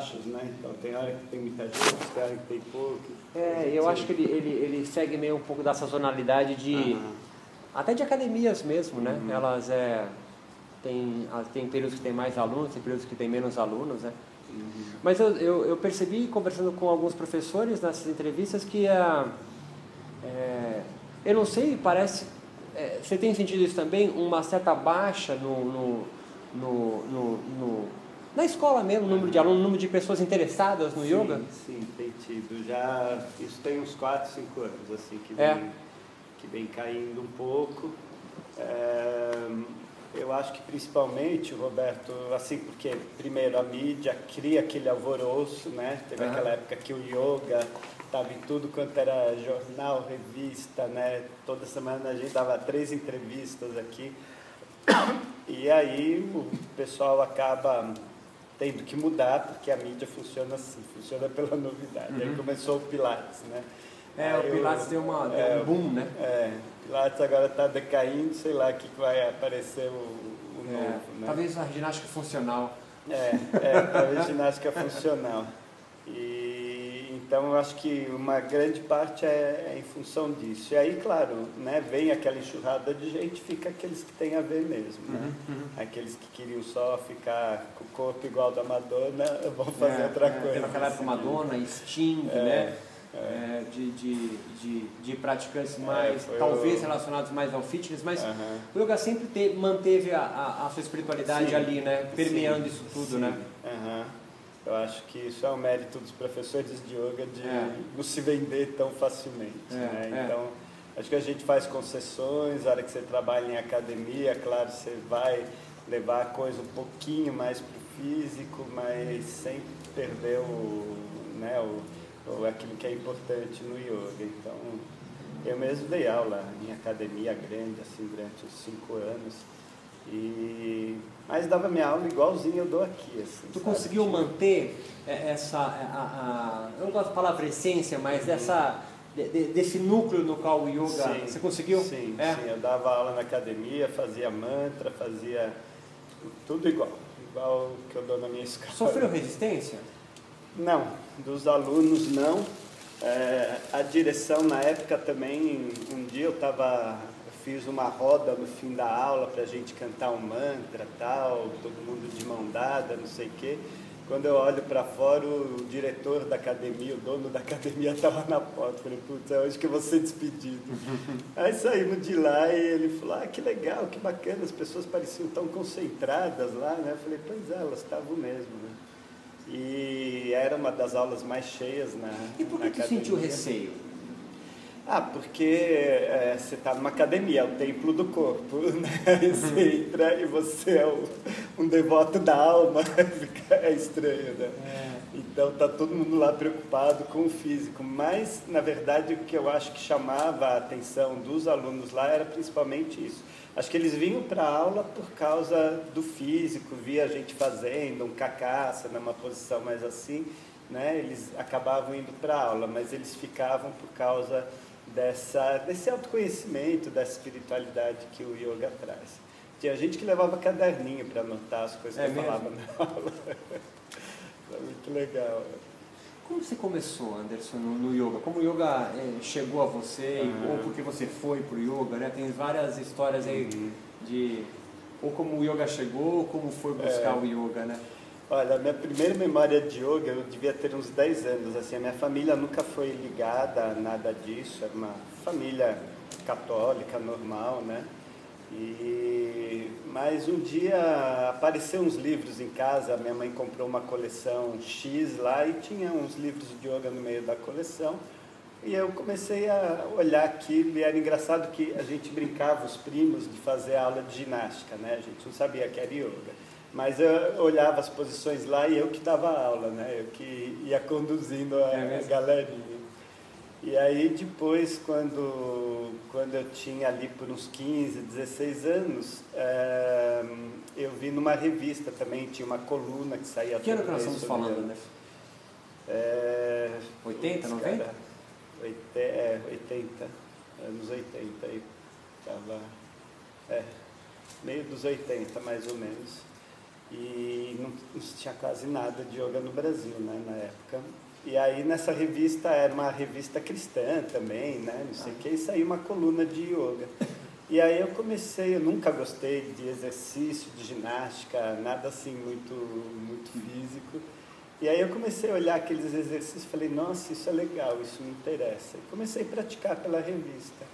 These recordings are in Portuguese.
baixos, né? Então tem hora que tem muita gente, tem hora que tem pouco. É, eu acho que ele, ele, ele segue meio um pouco da sazonalidade de. Aham. Até de academias mesmo, né? Uhum. Elas é. Tem, tem períodos que tem mais alunos, tem períodos que tem menos alunos, né? Uhum. Mas eu, eu, eu percebi, conversando com alguns professores nessas entrevistas, que a. É, eu não sei, parece. é, você tem sentido isso também? Uma certa baixa no, no, no, no- no- na escola mesmo, o número de alunos, o número de pessoas interessadas no sim, yoga? Sim, tem tido. Já, isso tem uns 4, 5 anos, assim, que É. vem, que vem caindo um pouco. É, eu acho que principalmente, Roberto, assim, porque primeiro a mídia cria aquele alvoroço, né? Teve Aham. aquela época que o yoga estava em tudo quanto era jornal, revista, né? Toda semana a gente dava três entrevistas aqui. E aí o pessoal acaba tendo que mudar, porque a mídia funciona assim, funciona pela novidade. Aí começou o Pilates, né? Uhum. É, Aí o Pilates deu, uma, deu é, um boom, né? É, Pilates agora está decaindo, sei lá o que que vai aparecer o, o É, novo, né? Talvez a ginástica funcional. É, é, talvez ginástica funcional. E então eu acho que uma grande parte é, é em função disso. E aí, claro, né, vem aquela enxurrada de gente, fica aqueles que têm a ver mesmo. Né? Uhum, Aqueles que queriam só ficar com o corpo igual da Madonna vão fazer É, outra é, coisa. Teve aquela época. Madonna, Sting, É, né? é. É, de, de, de, de praticantes mais, talvez o- relacionados mais ao fitness, mas Aham. o yoga sempre te- manteve a, a, a sua espiritualidade Sim, ali, né? Permeando sim, isso tudo, sim. né? Aham. Eu acho que isso é um mérito dos professores de yoga de É. não se vender tão facilmente. É, né? é. Então, acho que a gente faz concessões, a hora que você trabalha em academia, claro, você vai levar a coisa um pouquinho mais para o físico, mas sem perder o, né, o, o, aquilo que é importante no yoga. Então, eu mesmo dei aula em academia grande, assim, durante os cinco anos. E... Mas dava minha aula igualzinho eu dou aqui. Assim, Tu sabe? conseguiu Tipo, manter é, essa, a, a- eu não gosto da palavra essência, mas dessa, de- de- desse núcleo no qual o yoga, Sim, você conseguiu? Sim, É? sim. Eu dava aula na academia, fazia mantra, fazia tudo igual. Igual que eu dou na minha escola. Sofreu resistência? Não, dos alunos não. É, a direção na época também, um dia eu tava, eu fiz uma roda no fim da aula para a gente cantar um mantra tal, todo mundo de mão dada, não sei o quê. Quando eu olho para fora, o diretor da academia, o dono da academia estava na porta. Falei, putz, é hoje que eu vou ser despedido. Aí saímos de lá e ele falou, ah, que legal, que bacana, as pessoas pareciam tão concentradas lá, né? Eu falei, pois é, elas estavam mesmo, né? E era uma das aulas mais cheias na E por que tu sentiu receio? Ah, porque é, você está numa academia, é o templo do corpo, né? E você entra e você é o- um devoto da alma, é estranho, né? Então tá todo mundo lá preocupado com o físico, mas na verdade o que eu acho que chamava a atenção dos alunos lá era principalmente isso. Acho que eles vinham para a aula por causa do físico, via a gente fazendo um cacaça numa posição mais assim, né? Eles acabavam indo para a aula, mas eles ficavam por causa dessa desse autoconhecimento, dessa espiritualidade que o yoga traz. Tinha gente que levava caderninho para anotar as coisas É que eu mesmo? falava na aula. Foi muito legal. Como você começou, Anderson, no, no yoga? Como o yoga eh, chegou a você, Ah. ou porque você foi pro yoga, né? Tem várias histórias aí Uhum. de ou como o yoga chegou, ou como foi buscar É. o yoga, né? Olha, a minha primeira memória de yoga, eu devia ter uns 10 anos. Assim, a minha família nunca foi ligada a nada disso. Era uma família católica, normal, né? E... Mas um dia apareceu uns livros em casa. Minha mãe comprou uma coleção X lá e tinha uns livros de yoga no meio da coleção. E eu comecei a olhar aquilo e era engraçado que a gente brincava, os primos, de fazer aula de ginástica, né? A gente não sabia que era yoga. Mas eu olhava as posições lá e eu que dava aula, né? Eu que ia conduzindo a, É a galerinha. E aí depois, quando, quando eu tinha ali por uns 15, 16 anos, eh, eu vi numa revista também, tinha uma coluna que saía Que ano que nós estamos falando, yoga. Anderson? É, 80, putz, 90? cara, oite- é, 80, anos 80 aí. Tava, é, meio dos 80 mais ou menos. E não, não tinha quase nada de yoga no Brasil, né, na época. E aí nessa revista, era uma revista cristã também, né, não sei o que, e saiu uma coluna de yoga. E aí eu comecei, eu nunca gostei de exercício, de ginástica, nada assim muito, muito físico. E aí eu comecei a olhar aqueles exercícios e falei, nossa, isso é legal, isso me interessa. E comecei a praticar pela revista.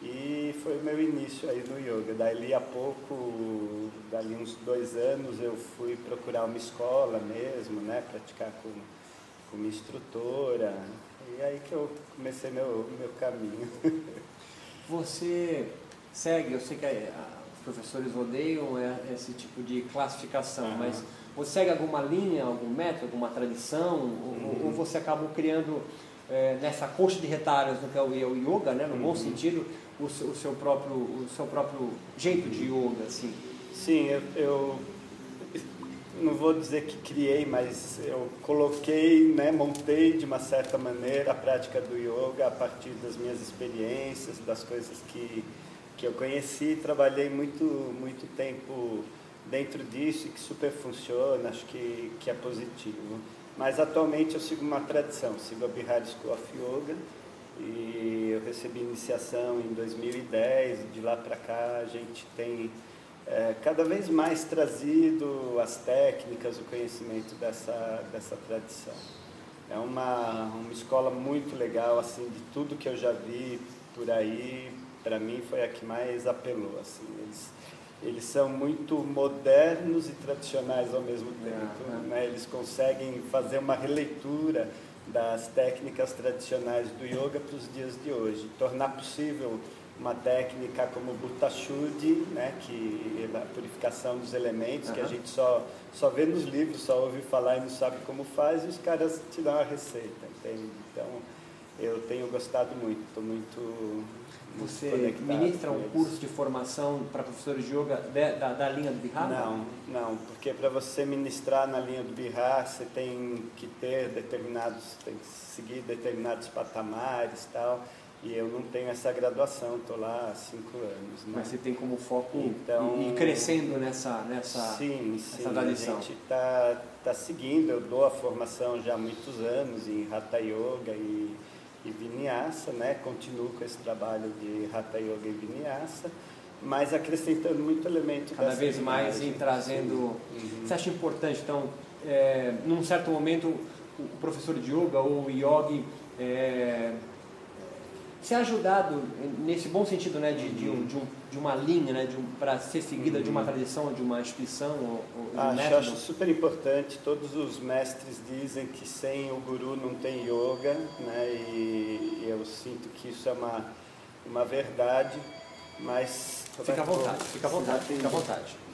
E foi o meu início aí no yoga. Dali a pouco, dali uns dois anos, eu fui procurar uma escola mesmo, né? Praticar com, com uma instrutora. E aí que eu comecei meu, meu caminho. Você segue, eu sei que os professores odeiam esse tipo de classificação, uhum. mas você segue alguma linha, algum método, alguma tradição, uhum. ou, ou, você acaba criando é, nessa coxa de retalhos no que é o yoga, né, no uhum. bom sentido, o seu, o seu, próprio, o seu próprio jeito de yoga, assim? Sim, eu, eu não vou dizer que criei, mas eu coloquei, né, montei de uma certa maneira a prática do yoga a partir das minhas experiências, das coisas que que eu conheci, trabalhei muito, muito tempo dentro disso e que super funciona, acho que, que é positivo. Mas atualmente eu sigo uma tradição, sigo a Bihar School of Yoga e eu recebi iniciação em 2010 e de lá para cá a gente tem é, cada vez mais trazido as técnicas, o conhecimento dessa, dessa tradição. É uma, uma escola muito legal, assim, de tudo que eu já vi por aí, para mim foi a que mais apelou. Assim. Eles, eles são muito modernos e tradicionais ao mesmo tempo. É, né? Eles conseguem fazer uma releitura das técnicas tradicionais do yoga para os dias de hoje, tornar possível uma técnica como Butta Shuddhi, né, que é a purificação dos elementos, uhum. que a gente só, só vê nos livros, só ouve falar e não sabe como faz, e os caras te dão a receita, entende? Então, eu tenho gostado muito, estou muito você ministra um curso de formação para professores de yoga de, da, da, linha do Bihar? Não, não, porque para você ministrar na linha do Bihar, você tem que ter determinados, tem que seguir determinados patamares e tal. E eu não tenho essa graduação, estou lá há cinco anos. Né? Mas você tem como foco então, ir crescendo nessa, nessa, sim, sim, tradição? a gente está tá seguindo, eu dou a formação já há muitos anos em Hatha Yoga e e Vinyasa, né? Continuo com esse trabalho de Hatha Yoga e Vinyasa, mas acrescentando muito elemento Cada vez mais em trazendo... Uhum. Você acha importante, então, é, num certo momento, o professor de yoga ou o yogi é, ser ajudado nesse bom sentido né, de, de, um, de, um, de uma linha, né, um, para ser seguida de uma tradição, de uma instituição? Ou, ou acho, método? acho super importante. Todos os mestres dizem que sem o guru não tem yoga, né, e, e eu sinto que isso é uma, uma verdade, mas... Fica à vontade, fica à vontade, fica à vontade.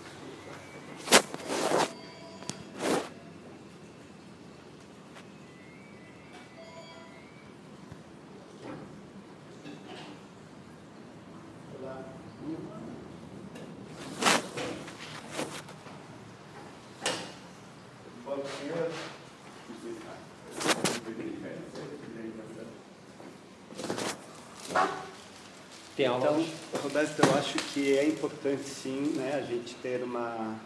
Tem aula então, Roberto, eu acho que é importante sim né, a gente ter uma,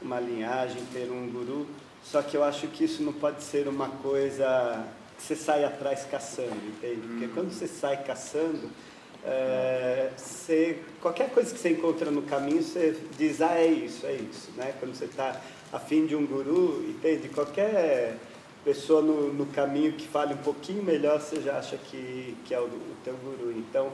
uma linhagem, ter um guru, só que eu acho que isso não pode ser uma coisa que você sai atrás caçando, entende? Porque hum. quando você sai caçando, é, você, qualquer coisa que você encontra no caminho, você diz, ah, é isso, é isso. Né? Quando você está afim de um guru, entende? Qualquer pessoa no, no caminho que fale um pouquinho melhor, você já acha que, que é o, o teu guru. Então,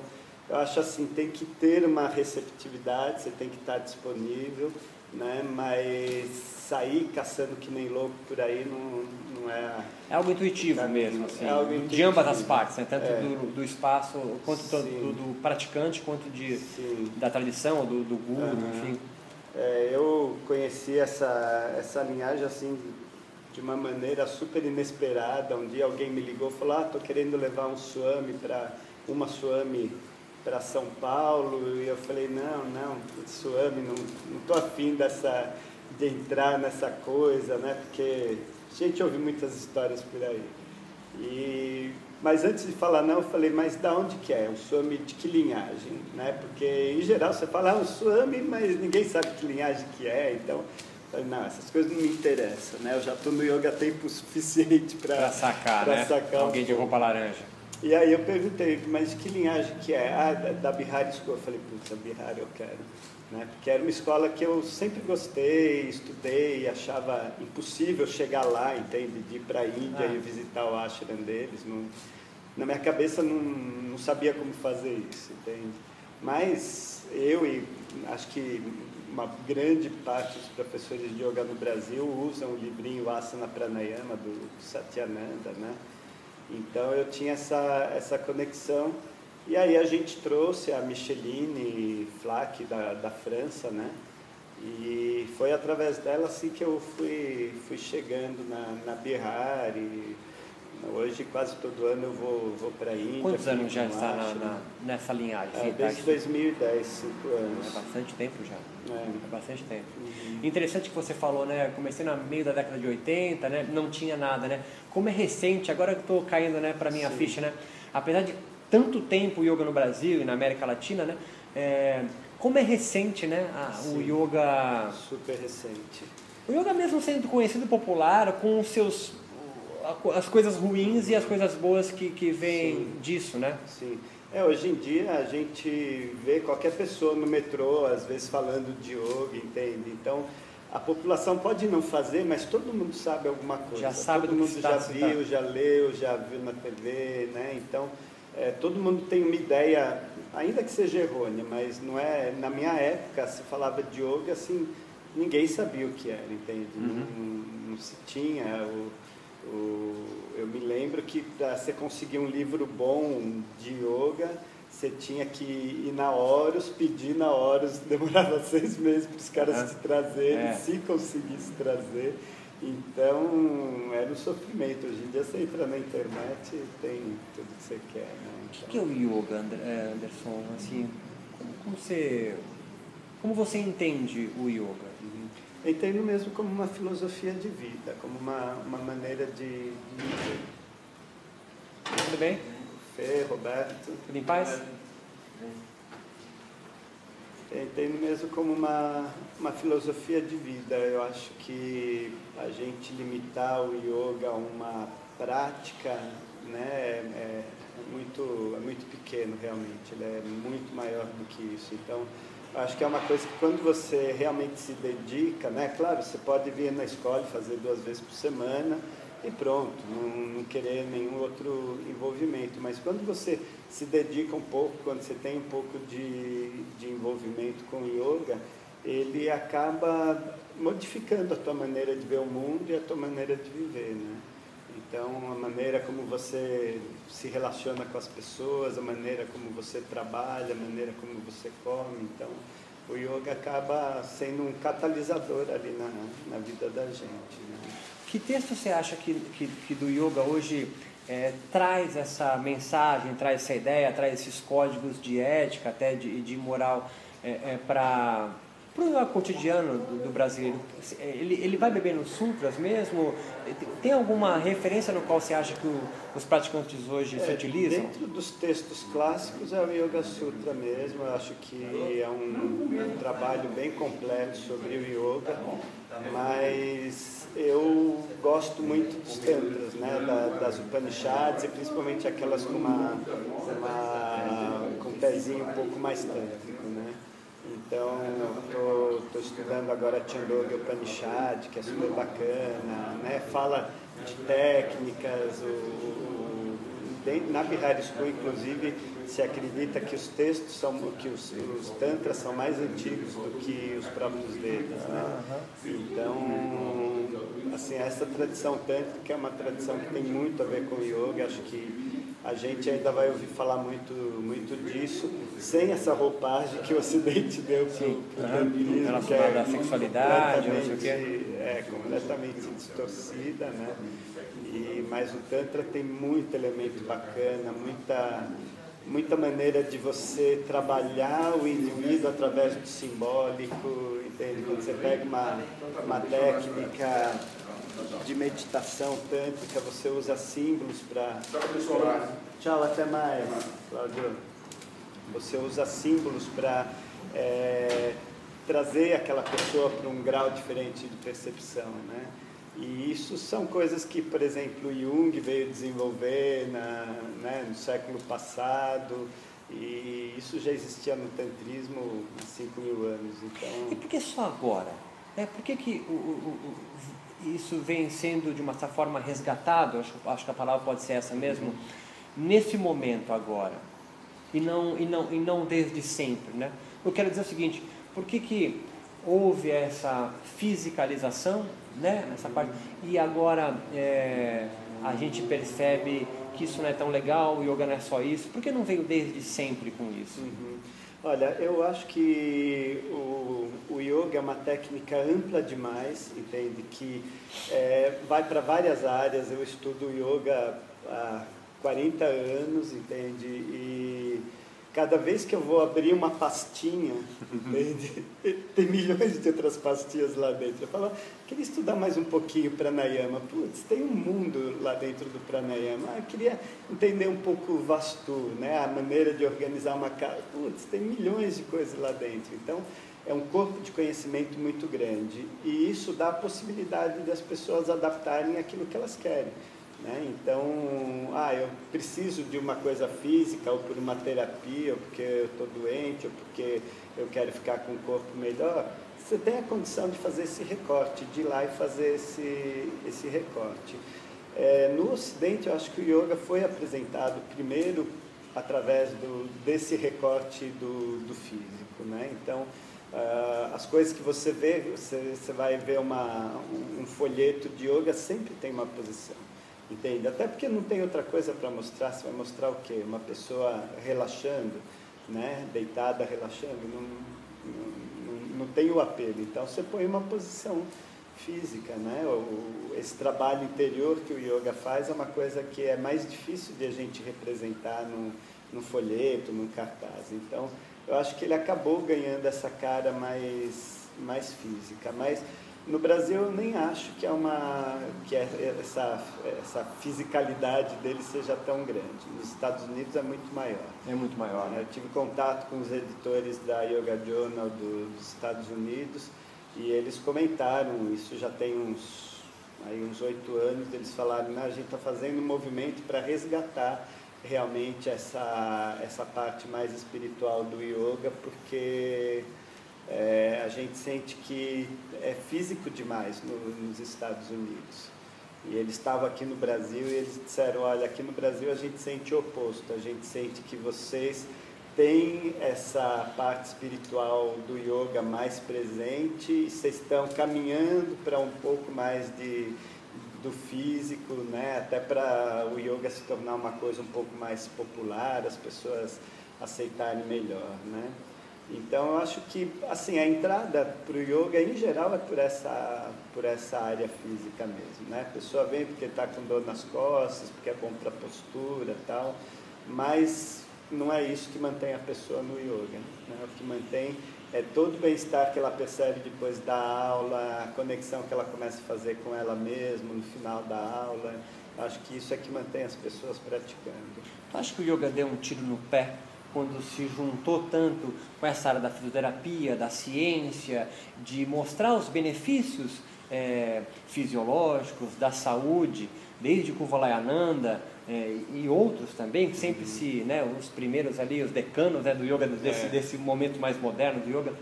eu acho assim, tem que ter uma receptividade, você tem que estar disponível, né? mas sair caçando que nem louco por aí não, não é... É algo intuitivo mesmo, assim, é algo intuitivo. de ambas as partes, né? tanto é. do, do espaço, quanto do, do, praticante, quanto de, da tradição, do, do guru, uhum. enfim. É, eu conheci essa, essa linhagem assim de uma maneira super inesperada. Um dia alguém me ligou e falou, ah, estou querendo levar um swami para uma swami para São Paulo e eu falei, não, não, Suame, não estou afim dessa, de entrar nessa coisa, né? Porque a gente ouve muitas histórias por aí. E, mas antes de falar não, eu falei, mas da onde que é? Um Suame de que linhagem? Né? Porque em geral você fala, ah, um Suame, mas ninguém sabe que linhagem que é, então Falei, não, essas coisas não me interessam, né? Eu já estou no yoga tempo suficiente para sacar, né? sacar Alguém um de roupa laranja. E aí eu perguntei, mas que linhagem que é? Ah, da, da Bihar School. Eu falei, putz, a Bihar eu quero. Né? Porque era uma escola que eu sempre gostei, estudei, achava impossível chegar lá, entende? De ir para a Índia Ah. e visitar o ashram deles. Não, na minha cabeça não, não sabia como fazer isso, entende? Mas eu e acho que uma grande parte dos professores de yoga no Brasil usam o livrinho Asana Pranayama do Satyananda, né? Então eu tinha essa, essa conexão. E aí a gente trouxe a Micheline Flack da, da França, né? E foi através dela assim que eu fui, fui chegando na, na Bihar e hoje quase todo ano eu vou, vou para a Índia. Quantos anos já está na, na- nessa linhagem? É, tá desde aqui. 2010, cinco É anos. bastante tempo já. É. É bastante tempo. Uhum. Interessante que você falou, né? Comecei no meio da década de 80, né? Não tinha nada, né? Como é recente, agora que estou caindo, né, para minha Sim. ficha, né? Apesar de tanto tempo o yoga no Brasil e na América Latina, né? É, como é recente, né? o yoga, Super recente. o yoga mesmo sendo conhecido popular com os seus as coisas ruins e as coisas boas que, que vêm Sim. disso, né? Sim. É, hoje em dia a gente vê qualquer pessoa no metrô, às vezes falando de yoga, entende? Então, a população pode não fazer, mas todo mundo sabe alguma coisa. Já sabe todo do que mundo está já viu, já leu, já viu na TV, né? Então, é, todo mundo tem uma ideia, ainda que seja errônea, mas não é. Na minha época, se falava de yoga, assim, ninguém sabia o que era, entende? Uhum. Não, não se tinha o, o- eu me lembro que para você conseguir um livro bom de yoga, você tinha que ir na Horus, pedir na Horus, demorava seis meses para os caras Ah, te trazerem, é. se conseguisse trazer. Então, era um sofrimento. Hoje em dia você entra na internet e tem tudo que você quer. Né? O que, Então, que é o yoga, eh, Anderson? Assim, como, como você como você entende o yoga? uhum. Eu entendo mesmo como uma filosofia de vida, como uma, uma maneira de, de viver. Tudo bem? Fê, Roberto. Tudo em paz? Eu entendo mesmo como uma, uma filosofia de vida. Eu acho que a gente limitar o yoga a uma prática né, é, é muito, é muito pequeno realmente, ele é muito maior do que isso. Então, acho que é uma coisa que quando você realmente se dedica, né, claro, você pode vir na escola e fazer duas vezes por semana e pronto, não, não querer nenhum outro envolvimento. Mas quando você se dedica um pouco, quando você tem um pouco de, de envolvimento com o yoga, ele acaba modificando a tua maneira de ver o mundo e a tua maneira de viver, né? Então, a maneira como você se relaciona com as pessoas, a maneira como você trabalha, a maneira como você come. Então, o yoga acaba sendo um catalisador ali na, na vida da gente. Né? Que texto você acha que, que, que do yoga hoje eh, traz essa mensagem, traz essa ideia, traz esses códigos de ética, até de, de moral para o cotidiano do, do brasileiro? Ele, ele vai beber nos sutras mesmo? Tem alguma referência no qual você acha que o, os praticantes hoje se É, utilizam? Dentro dos textos clássicos é o Yoga Sutra mesmo. Eu acho que é um, um trabalho bem completo sobre o yoga, mas eu gosto muito dos tantras, né, da, das Upanishads e principalmente aquelas com uma, uma com um pezinho um pouco mais tântrico, né? Então, estou estudando agora Chandogya Upanishad, que é super bacana, né? fala de técnicas, o, o, na Bihar School, inclusive, se acredita que os textos são, que os, os tantras são mais antigos do que os próprios Vedas, né? Então, assim, essa tradição tântrica é uma tradição que tem muito a ver com o yoga, acho que a gente ainda vai ouvir falar muito, muito disso, sem essa roupagem que o Ocidente deu para o tantrismo, que Relacionada à sexualidade, não sei o quê. É, completamente distorcida, né? E, mas o Tantra tem muito elemento bacana, muita, muita maneira de você trabalhar o indivíduo através do simbólico, entende? Quando você pega uma, uma técnica de meditação tântrica, você usa símbolos para. Tchau, até mais, Cláudio. Você usa símbolos para trazer aquela pessoa para um grau diferente de percepção, né? E isso são coisas que, por exemplo, Jung veio desenvolver na, né, no século passado, e isso já existia no tantrismo há 5 mil anos. Então... E por que só agora? É, por que, que o, o, o, isso vem sendo de uma certa forma resgatado? Acho, acho que a palavra pode ser essa mesmo, uhum. nesse momento agora, e não, e, não, e não desde sempre. Né? Eu quero dizer o seguinte: por que, que houve essa fisicalização né, nessa parte. E agora é, a gente percebe que isso não é tão legal, o yoga não é só isso. Por que não veio desde sempre com isso? Uhum. Olha, eu acho que o, o yoga é uma técnica ampla demais, entende? Que é, vai para várias áreas. Eu estudo yoga há 40 anos, entende? E cada vez que eu vou abrir uma pastinha, tem milhões de outras pastinhas lá dentro. Eu falo, queria estudar mais um pouquinho pranayama. Putz, tem um mundo lá dentro do pranayama. Ah, queria entender um pouco o vastu, né? a maneira de organizar uma casa. Putz, tem milhões de coisas lá dentro. Então, é um corpo de conhecimento muito grande. E isso dá a possibilidade das pessoas adaptarem aquilo que elas querem. Né? Então, ah, eu preciso de uma coisa física, ou por uma terapia, ou porque eu estou doente, ou porque eu quero ficar com o corpo melhor. Você tem a condição de fazer esse recorte, de ir lá e fazer esse, esse recorte. É, no Ocidente, eu acho que o yoga foi apresentado primeiro através do, desse recorte do, do físico. Né? Então, uh, as coisas que você vê, você, você vai ver uma, um, um folheto de yoga, sempre tem uma posição. Entende? Até porque não tem outra coisa para mostrar, você vai mostrar o quê? Uma pessoa relaxando, né? deitada, relaxando, não, não, não tem o apelo. Então você põe uma posição física, né? O, esse trabalho interior que o yoga faz é uma coisa que é mais difícil de a gente representar no, no folheto, no cartaz. Então, eu acho que ele acabou ganhando essa cara mais, mais física. Mas no Brasil eu nem acho que é uma que é essa essa fisicalidade dele seja tão grande. Nos Estados Unidos é muito maior. É muito maior. Né? Eu tive contato com os editores da Yoga Journal do, dos Estados Unidos e eles comentaram isso já tem uns aí uns oito anos. Eles falaram, a gente está fazendo um movimento para resgatar realmente essa essa parte mais espiritual do yoga porque é, a gente sente que é físico demais no, nos Estados Unidos. E eles estavam aqui no Brasil e eles disseram, olha, aqui no Brasil a gente sente o oposto, a gente sente que vocês têm essa parte espiritual do yoga mais presente e vocês estão caminhando para um pouco mais de, do físico, né? até para o yoga se tornar uma coisa um pouco mais popular, as pessoas aceitarem melhor. Né? Então eu acho que assim a entrada para o yoga em geral é por essa por essa área física mesmo, né? A pessoa vem porque está com dor nas costas, porque é bom para a postura, tal, mas não é isso que mantém a pessoa no yoga. Né? O que mantém é todo o bem-estar que ela percebe depois da aula, a conexão que ela começa a fazer com ela mesma no final da aula. Acho que isso é que mantém as pessoas praticando. Tu acha que o yoga deu um tiro no pé quando se juntou tanto com essa área da fisioterapia, da ciência, de mostrar os benefícios é, fisiológicos, da saúde, desde Kuvalayananda é, e outros também, que sempre se, né, os primeiros ali, os decanos né, do yoga, desse, é. desse momento mais moderno do yoga,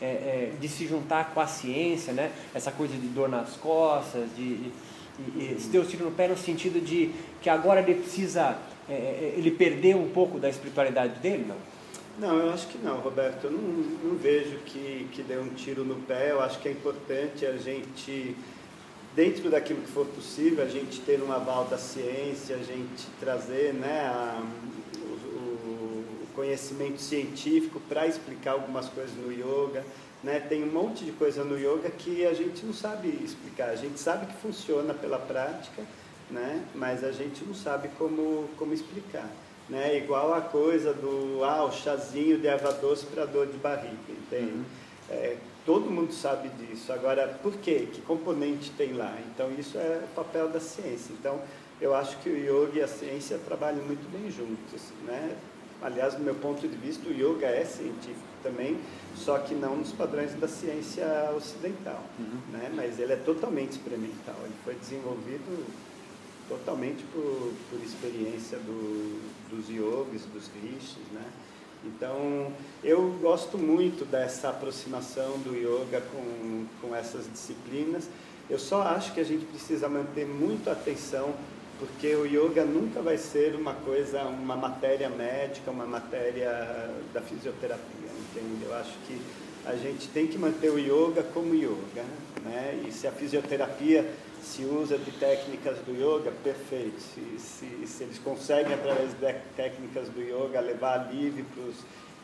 é, é, de se juntar com a ciência, né, essa coisa de dor nas costas, de, de e, e se deu tiro no pé no sentido de que agora ele precisa é, é, ele perdeu um pouco da espiritualidade dele, não? Não, eu acho que não, Roberto. Eu não, não vejo que, que deu um tiro no pé. Eu acho que é importante a gente, dentro daquilo que for possível, a gente ter um aval da ciência, a gente trazer né, a, o, o conhecimento científico para explicar algumas coisas no yoga. Né? Tem um monte de coisa no yoga que a gente não sabe explicar. A gente sabe que funciona pela prática, né? mas a gente não sabe como, como explicar. Né? Igual a coisa do ah, o chazinho de erva doce para dor de barriga, entende? Uhum. É, todo mundo sabe disso. Agora, por quê? Que componente tem lá? Então, isso é o papel da ciência. Então, eu acho que o yoga e a ciência trabalham muito bem juntos. Né? aliás, do meu ponto de vista, o yoga é científico também, só que não nos padrões da ciência ocidental, uhum. né? Mas ele é totalmente experimental. Ele foi desenvolvido totalmente por, por experiência do, dos yogis, dos rishis, né? Então, eu gosto muito dessa aproximação do yoga com, com essas disciplinas. Eu só acho que a gente precisa manter muito atenção, porque o yoga nunca vai ser uma coisa, uma matéria médica, uma matéria da fisioterapia, entende? Eu acho que a gente tem que manter o yoga como yoga, né? E se a fisioterapia se usa de técnicas do yoga, perfeito. Se, se, se eles conseguem, através de técnicas do yoga, levar alívio para os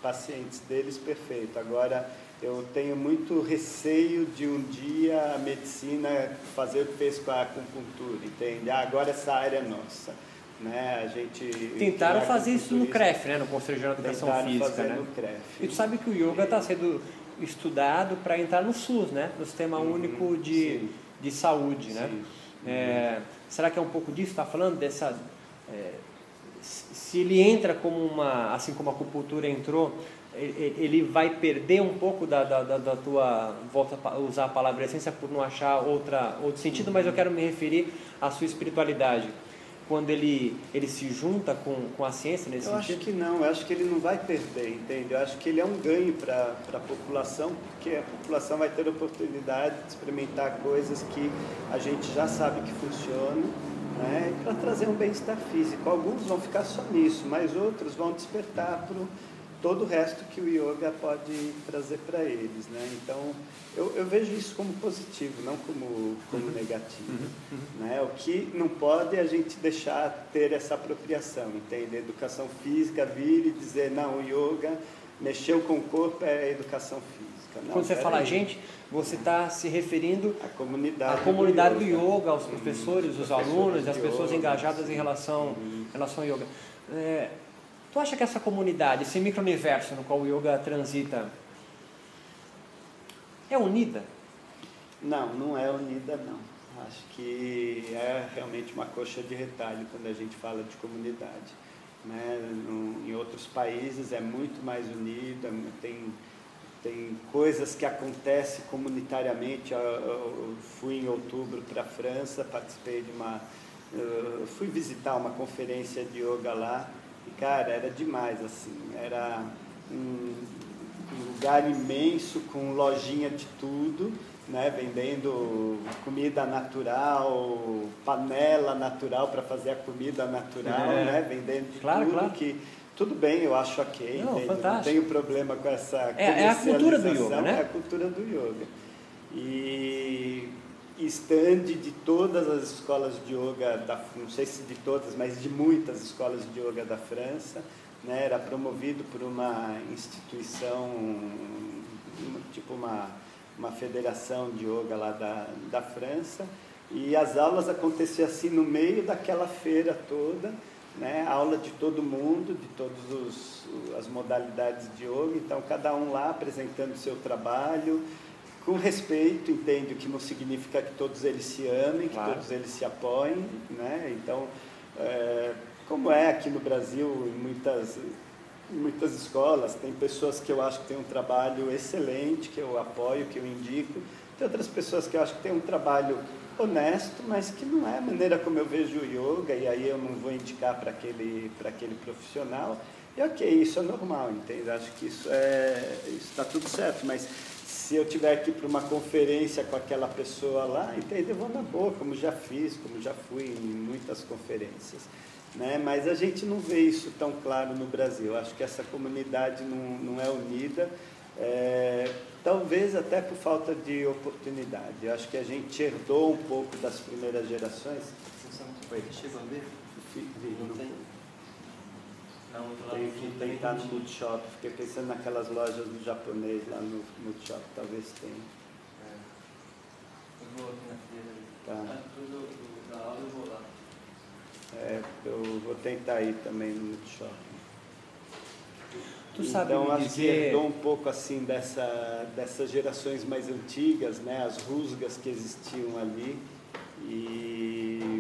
pacientes deles, perfeito. Agora, eu tenho muito receio de um dia a medicina fazer o que fez com a acupuntura, entende? Ah, agora essa área é nossa. Né? A gente tentaram fazer isso no CREF, né? no Conselho de Educação Física, fazer né? no CREF. E tu sabe que o yoga está sendo estudado para entrar no SUS, né? No Sistema uhum, Único de sim de saúde, né? É, será que é um pouco disso? Está falando dessa é, se ele entra como uma, assim como a acupuntura entrou, ele vai perder um pouco da, da, da, tua volta a usar a palavra essência por não achar outra outro sentido, mas eu quero me referir à sua espiritualidade quando ele, ele se junta com, com a ciência nesse eu sentido? Eu acho que não, eu acho que ele não vai perder, entende? Eu acho que ele é um ganho para a população, porque a população vai ter a oportunidade de experimentar coisas que a gente já sabe que funcionam, né? para trazer um bem-estar físico. Alguns vão ficar só nisso, mas outros vão despertar para todo o resto que o yoga pode trazer para eles, né? Então, eu, eu, vejo isso como positivo, não como, como uhum. negativo, uhum. uhum. né? O que não pode é a gente deixar ter essa apropriação, entende? A educação física vir e dizer, não, o yoga mexeu com o corpo é educação física. Não, Quando você fala aí. gente, você está se referindo à comunidade, à comunidade do, yoga, do yoga aos professores, uhum. os alunos, as pessoas yoga, engajadas sim. em relação, uhum. relação ao yoga. É, Tu acha que essa comunidade, esse micro-universo no qual o yoga transita, é unida? Não, não é unida não. Acho que é realmente uma coxa de retalho quando a gente fala de comunidade. Né? No, em outros países é muito mais unida, tem, tem coisas que acontecem comunitariamente. Eu, eu fui em outubro para a França, participei de uma. fui visitar uma conferência de yoga lá e, cara, era demais, assim. Era um, um lugar imenso com lojinha de tudo, né? Vendendo comida natural, panela natural para fazer a comida natural, é. né? Vendendo de claro, tudo claro. que tudo bem, eu acho ok, não, não tenho problema com essa é, é a cultura do yoga, né? É a cultura do yoga. E stand de todas as escolas de yoga, da, não sei se de todas, mas de muitas escolas de yoga da França. Né? Era promovido por uma instituição, tipo uma, uma federação de yoga lá da, da França. E as aulas aconteciam assim no meio daquela feira toda, né? aula de todo mundo, de todas as modalidades de yoga. Então, cada um lá apresentando o seu trabalho, com respeito, entende? O que não significa que todos eles se amem, que claro. todos eles se apoiem, né? Então, é, como é aqui no Brasil, em muitas, em muitas escolas, tem pessoas que eu acho que têm um trabalho excelente, que eu apoio, que eu indico, tem outras pessoas que eu acho que têm um trabalho honesto, mas que não é a maneira como eu vejo o yoga, e aí eu não vou indicar para aquele, aquele profissional. E ok, isso é normal, entende? Acho que isso é, está tudo certo, mas se eu tiver que ir para uma conferência com aquela pessoa lá, entende? Eu vou na boa, como já fiz, como já fui em muitas conferências. Né? Mas a gente não vê isso tão claro no Brasil. Acho que essa comunidade não, não é unida, é, talvez até por falta de oportunidade. Acho que a gente herdou um pouco das primeiras gerações. Oi, chegou a ver? Não tem. Tenho que tentar no Multishop. Fiquei pensando naquelas lojas do japonês lá no Multishop, talvez tenha. É. Eu vou aqui na feira. Tá. Depois do, do, da aula eu vou lá. É, eu vou tentar ir também no Multishop. Tu sabe então, acho dizer... que herdou um pouco assim dessa, dessas gerações mais antigas, né, as rusgas que existiam ali. E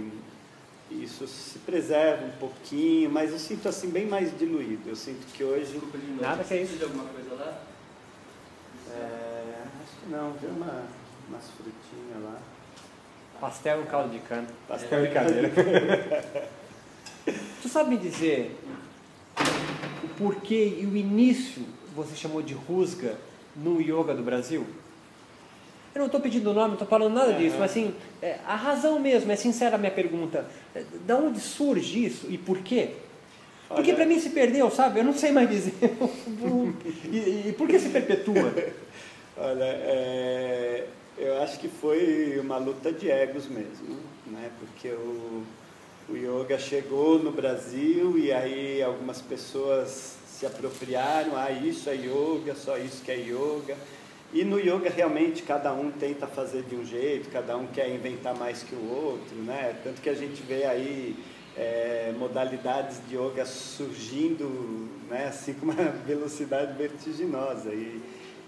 isso se preserva um pouquinho, mas eu sinto assim bem mais diluído. Eu sinto que hoje. Desculpa. Nada que é Precisa de alguma coisa lá? É, acho que não, tem uma, umas frutinhas lá. Pastel e caldo de cana. Pastel é e brincadeira. tu sabe me dizer o porquê e o início você chamou de rusga no yoga do Brasil? Eu não estou pedindo nome, não estou falando nada disso, mas assim, é, a razão mesmo, é sincera a minha pergunta. É, Da onde surge isso e por quê? Porque para mim se perdeu, sabe? Eu não sei mais dizer. e, e por que se perpetua? Olha, é, eu acho que foi uma luta de egos mesmo, né? Porque o, o yoga chegou no Brasil e aí algumas pessoas se apropriaram, ah, isso é yoga, só isso que é yoga. E no yoga realmente cada um tenta fazer de um jeito, cada um quer inventar mais que o outro, né? Tanto que a gente vê aí é, modalidades de yoga surgindo, né? Assim com uma velocidade vertiginosa. E,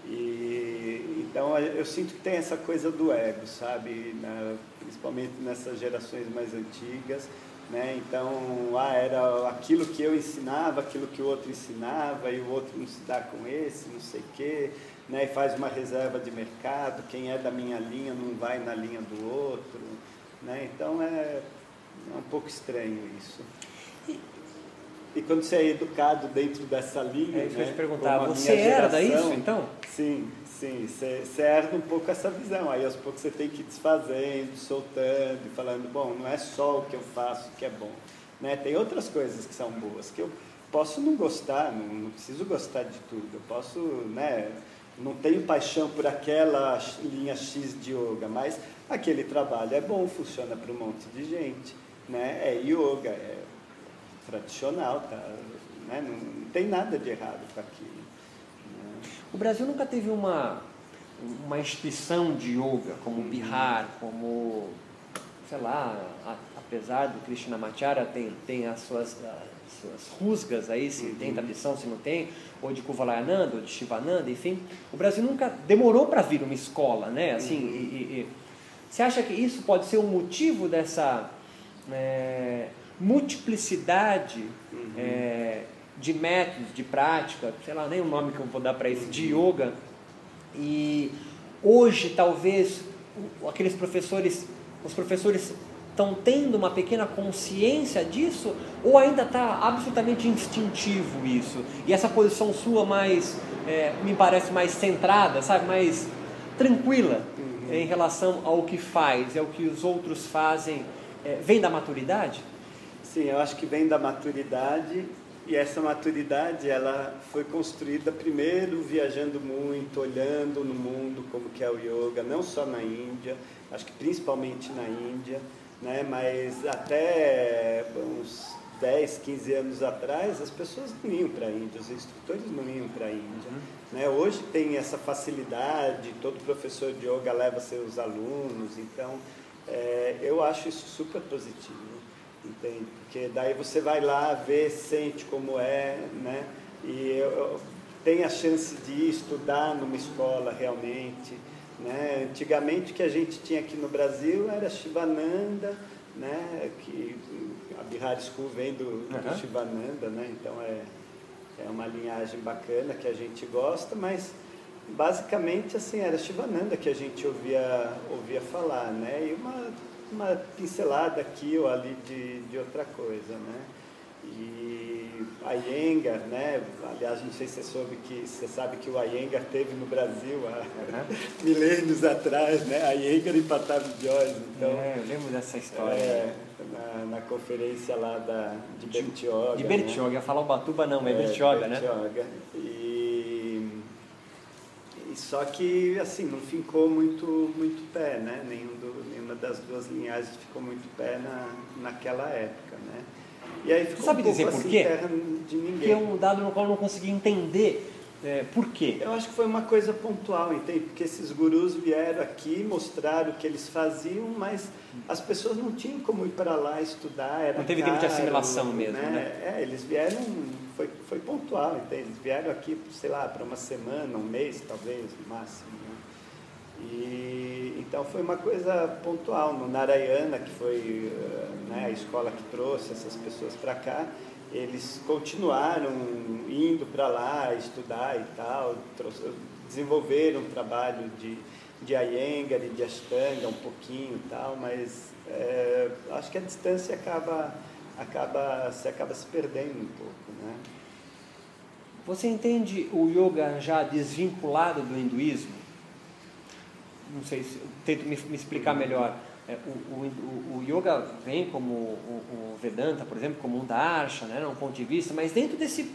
e, então eu sinto que tem essa coisa do ego, sabe? Na- principalmente nessas gerações mais antigas. Né? Então, ah, era aquilo que eu ensinava, aquilo que o outro ensinava, e o outro não se dá com esse, não sei o quê, né? e faz uma reserva de mercado, quem é da minha linha não vai na linha do outro. Né? Então, é, é um pouco estranho isso. E quando você é educado dentro dessa linha, É isso que eu né, te perguntar. Você herda isso, então? Sim, sim. Você, você herda um pouco essa visão. Aí aos poucos você tem que ir desfazendo, soltando, falando, bom, não é só o que eu faço que é bom. Né? Tem outras coisas que são boas, que eu posso não gostar, não, não preciso gostar de tudo. Eu posso, né? Não tenho paixão por aquela linha X de yoga, mas aquele trabalho é bom, funciona para um monte de gente. Né? É yoga, é tradicional, tá? Né? Não, não tem nada de errado com aquilo. né? O Brasil nunca teve uma, uma instituição de yoga como o Bihar, como, sei lá, a- apesar do Krishnamacharya tem, tem as suas, as suas rusgas aí, se tem tradição, se não tem, ou de Kuvalayananda, ou de Shivananda, enfim. O Brasil nunca demorou para vir uma escola, né? Assim, e- e- e- você acha que isso pode ser um motivo dessa é, multiplicidade é, de métodos, de prática, sei lá, nem o nome que eu vou dar para isso, de yoga. E hoje talvez aqueles professores, os professores estão tendo uma pequena consciência disso ou ainda está absolutamente instintivo isso? E essa posição sua mais, é, me parece mais centrada, sabe, mais tranquila em relação ao que faz e ao que os outros fazem, é, vem da maturidade? Sim, eu acho que vem da maturidade e essa maturidade ela foi construída primeiro viajando muito, olhando no mundo como que é o yoga, não só na Índia, acho que principalmente na Índia, né? Mas até uns 10, 15 anos atrás as pessoas não iam para a Índia, os instrutores não iam para a Índia. Né? Hoje tem essa facilidade, todo professor de yoga leva seus alunos, então é, eu acho isso super positivo entende? Porque daí você vai lá, vê, sente como é, né? E eu, eu, tem a chance de estudar numa escola realmente, né? Antigamente o que a gente tinha aqui no Brasil era Shivananda, né? Que Bihar School vem do, do Aham. Shivananda, né? Então é, é uma linhagem bacana que a gente gosta, mas basicamente assim era Shivananda que a gente ouvia ouvia falar, né? E uma uma pincelada aqui ou ali de, de outra coisa, né? E a Iyengar, né? Aliás, não sei se você soube que você sabe que o Iyengar teve no Brasil há milênios atrás, né? A Iyengar em Patavi Joyce, então é, eu lembro dessa história. é, na, na conferência lá da de Bertioga, De né? Bertioga, ia falar Ubatuba não, é, Bertioga, né? Bertioga. E, e só que assim não ficou muito muito pé, né? Nenhum do, nenhuma das duas linhagens ficou muito pé na, naquela época, né? E aí ficou sabe um dizer por assim, quê? terra de ninguém. Que é um dado no qual eu não consegui entender é, por quê. Eu acho que foi uma coisa pontual, entende? Porque esses gurus vieram aqui, mostraram o que eles faziam, mas as pessoas não tinham como ir para lá estudar. Era Não teve tempo de caro, assimilação mesmo, né? É, eles vieram, foi, foi pontual, entende? Eles vieram aqui, sei lá, para uma semana, um mês, talvez, no máximo. E, então foi uma coisa pontual. No Narayana, que foi uh, né, a escola que trouxe essas pessoas para cá, eles continuaram indo para lá estudar e tal, desenvolveram um trabalho de, de Iyengar e de Ashtanga um pouquinho e tal, mas é, acho que a distância acaba, acaba, se acaba se perdendo um pouco. Né? Você entende o yoga já desvinculado do hinduísmo? Não sei se tento me, me explicar melhor. É, o, o, o, yoga vem como o, o, Vedanta, por exemplo, como um darsha, né, um ponto de vista, mas dentro desse,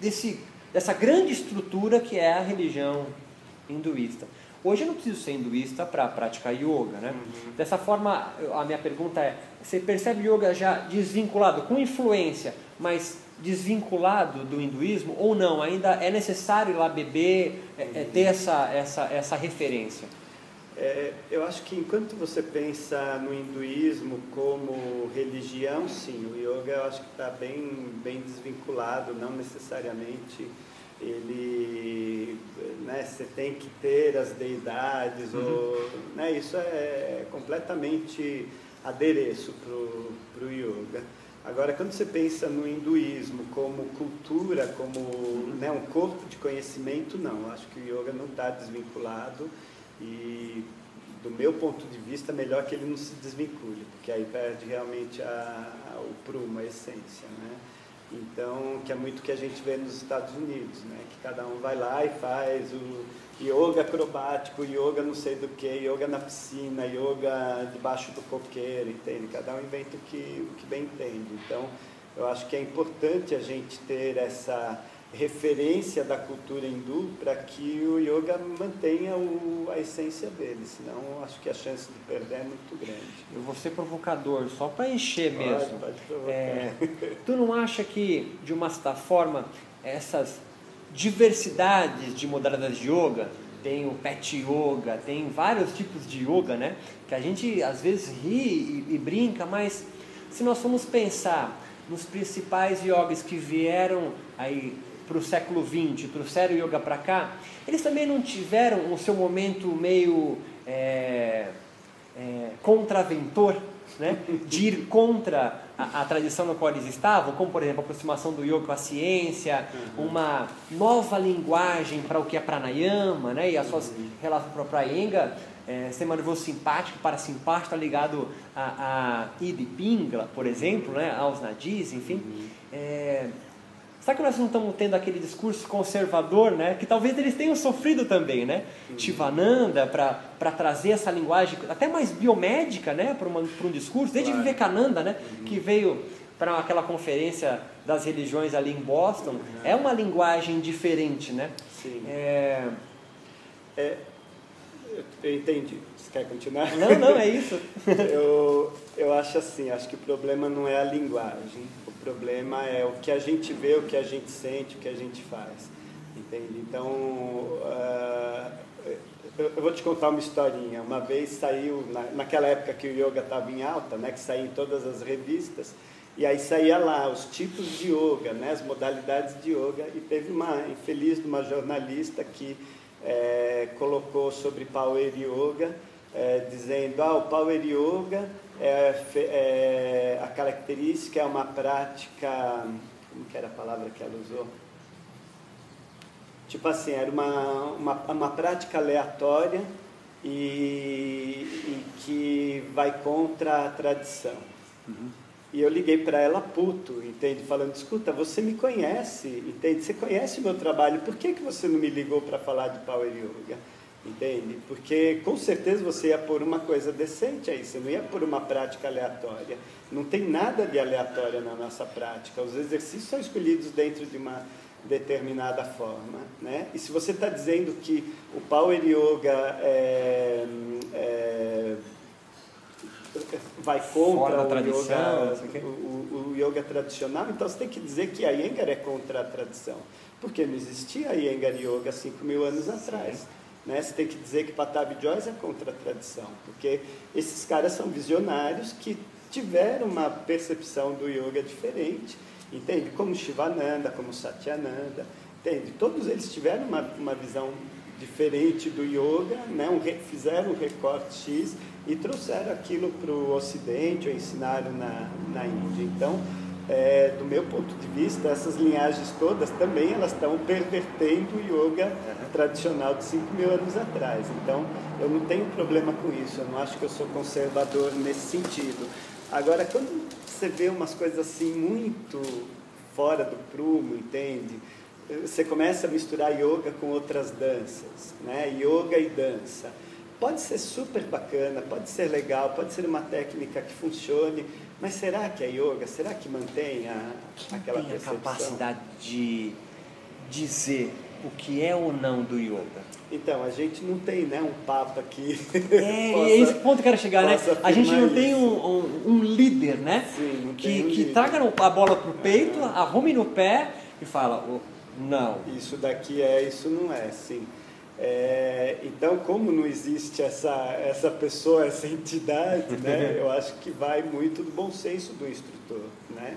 desse, dessa grande estrutura que é a religião hinduísta. Hoje eu não preciso ser hinduísta para praticar yoga, né? Uhum. Dessa forma, a minha pergunta é: você percebe yoga já desvinculado, com influência, mas desvinculado do hinduísmo ou não? Ainda é necessário ir lá beber, é, é ter essa, essa, essa referência? É, eu acho que enquanto você pensa no hinduísmo como religião, sim, o yoga eu acho que está bem, bem desvinculado, não necessariamente ele, né, você tem que ter as deidades, uhum. ou, né, isso é completamente adereço para o yoga. Agora, quando você pensa no hinduísmo como cultura, como né, um corpo de conhecimento, não, acho que o yoga não está desvinculado e do meu ponto de vista, melhor que ele não se desvincule, porque aí perde realmente a, a, o prumo, a essência, né? Então, que é muito que a gente vê nos Estados Unidos, né? Que cada um vai lá e faz o yoga acrobático, yoga não sei do que, yoga na piscina, yoga debaixo do coqueiro, entende? Cada um inventa o que, o que bem entende. Então, eu acho que é importante a gente ter essa referência da cultura hindu para que o yoga mantenha o, a essência dele, senão acho que a chance de perder é muito grande. Eu vou ser provocador, só para encher pode, mesmo. Pode provocar. É, tu não acha que, de uma certa forma, essas diversidades de modalidades de yoga, tem o pet yoga, tem vários tipos de yoga, né? Que a gente às vezes ri e, e brinca, mas se nós formos pensar nos principais yogis que vieram aí para o século XX, trouxeram o yoga para cá, eles também não tiveram o seu momento meio é, é, contraventor, né? de ir contra a, a, tradição na qual eles estavam, como por exemplo a aproximação do yoga com a ciência, uhum. uma nova linguagem para o que é pranayama, né? e as suas uhum. relações para a Iyengar, é, sistema nervoso simpático, parasimpático, está ligado a, a Pingla, por exemplo, né? aos nadis, enfim. Uhum. É, Será que nós não estamos tendo aquele discurso conservador, né? Que talvez eles tenham sofrido também, né? Uhum. Shivananda, para trazer essa linguagem até mais biomédica, né? Para um discurso, desde claro. Vivekananda, né? Uhum. Que veio para aquela conferência das religiões ali em Boston. Uhum. É uma linguagem diferente, né? Sim. É... É, eu entendi. Você quer continuar? Não, não, é isso. eu, eu acho assim, acho que o problema não é a linguagem problema é o que a gente vê, o que a gente sente, o que a gente faz. Entende? Então, uh, eu vou te contar uma historinha. Uma vez saiu, na, naquela época que o yoga estava em alta, né, que saía em todas as revistas, e aí saía lá os tipos de yoga, né, as modalidades de yoga, e teve uma infeliz de uma jornalista que é, colocou sobre Power Yoga, é, dizendo, ah, o Power Yoga é, é, a característica é uma prática, como que era a palavra que ela usou? Tipo assim, era uma, uma, uma prática aleatória e, e que vai contra a tradição. Uhum. E eu liguei para ela puto, entende? Falando, escuta, você me conhece, entende? Você conhece o meu trabalho, por que, que você não me ligou para falar de Power Yoga? Entende? Porque com certeza você ia pôr uma coisa decente aí, você não ia pôr uma prática aleatória. Não tem nada de aleatório na nossa prática. Os exercícios são escolhidos dentro de uma determinada forma. Né? E se você está dizendo que o Power Yoga é, é, vai contra o, tradição, yoga, o, o, yoga tradicional, então você tem que dizer que a Iyengar é contra a tradição. Porque não existia a Iyengar Yoga 5 mil anos atrás. Sim. Né? Você tem que dizer que Patabi Joyce é contra a tradição, porque esses caras são visionários que tiveram uma percepção do yoga diferente, entende? Como Shivananda, como Satyananda, entende? Todos eles tiveram uma, uma visão diferente do yoga, né? um, fizeram um recorte X e trouxeram aquilo para o Ocidente ou ensinaram na, na Índia. Então, é, do meu ponto de vista, essas linhagens todas também elas estão pervertendo o yoga tradicional de 5 mil anos atrás. Então, eu não tenho problema com isso, eu não acho que eu sou conservador nesse sentido. Agora, quando você vê umas coisas assim muito fora do prumo, entende? Você começa a misturar yoga com outras danças, né? Yoga e dança. Pode ser super bacana, pode ser legal, pode ser uma técnica que funcione, mas será que é yoga? Será que mantém a, Quem aquela tem a percepção? capacidade de dizer o que é ou não do yoga? Então, a gente não tem né, um papa que É, possa- e é esse ponto que eu quero chegar, né? A gente não afirmar tem isso. um, um, um líder, né? Sim, não que tem um que líder. traga a bola pro peito, arrume no pé e fala, "Oh, não. Isso daqui é, isso não é, sim. É, então, como não existe essa, essa pessoa, essa entidade, né, eu acho que vai muito do bom senso do instrutor, né?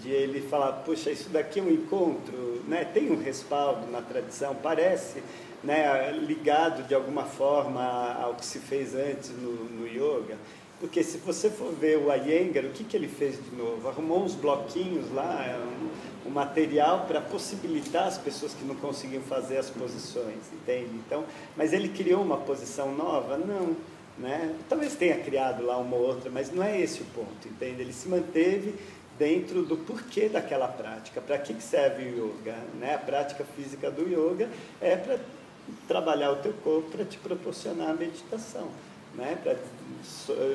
De ele falar, poxa, isso daqui é um encontro, né? Tem um respaldo na tradição, parece né, ligado de alguma forma ao que se fez antes no, no yoga. Porque se você for ver o Iyengar, o que, que ele fez de novo? Arrumou uns bloquinhos lá, um, um material para possibilitar as pessoas que não conseguiam fazer as posições, entende? Então, mas ele criou uma posição nova? Não. Né? Talvez tenha criado lá uma ou outra, mas não é esse o ponto, entende? Ele se manteve dentro do porquê daquela prática, para que que serve o yoga, né? A prática física do yoga é para trabalhar o teu corpo para te proporcionar a meditação, né? Para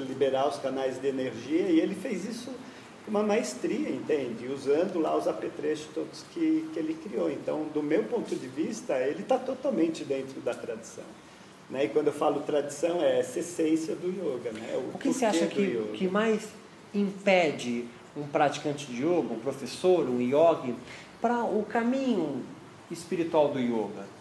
liberar os canais de energia e ele fez isso com uma maestria, entende? Usando lá os apetrechos todos que, que ele criou. Então, do meu ponto de vista, ele está totalmente dentro da tradição. Né? E quando eu falo tradição, é essa essência do yoga. Né? O que você acha que, que mais impede um praticante de yoga, um professor, um yogi, para o caminho espiritual do yoga?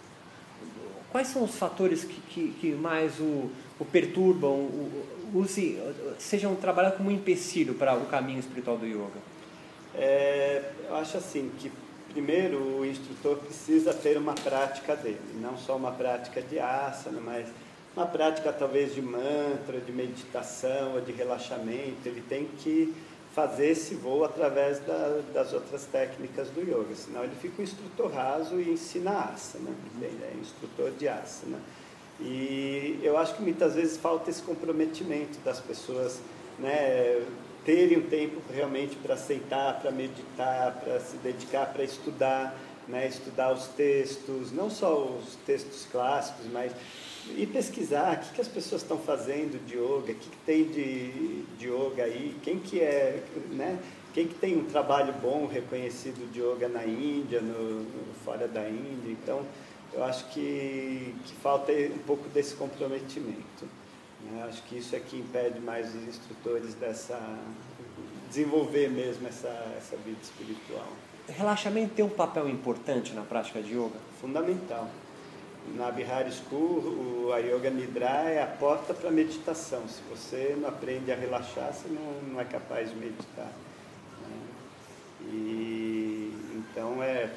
Quais são os fatores que, que, que mais o, o perturbam, o, use, sejam trabalhados como um empecilho para o caminho espiritual do yoga? É, eu acho assim que primeiro o instrutor precisa ter uma prática dele, não só uma prática de asana, mas uma prática talvez de mantra, de meditação ou de relaxamento. Ele tem que fazer esse voo através da, das outras técnicas do yoga, senão ele fica um instrutor raso e ensina asana, entende? é instrutor de asana. E eu acho que muitas vezes falta esse comprometimento das pessoas, né, terem um tempo realmente para aceitar, para meditar, para se dedicar, para estudar, né, estudar os textos, não só os textos clássicos, mas e pesquisar o que, que as pessoas estão fazendo de yoga, o que, que tem de, de yoga aí, quem que é, né, quem que tem um trabalho bom, reconhecido de yoga na Índia, no, no fora da Índia, então eu acho que, que falta um pouco desse comprometimento. Né? Acho que isso é que impede mais os instrutores dessa desenvolver mesmo essa, essa vida espiritual. Relaxamento tem um papel importante na prática de yoga? Fundamental. Na Bihar School, o a Yoga Nidra é a porta para a meditação. Se você não aprende a relaxar, você não, não é capaz de meditar. Né? E, então é, é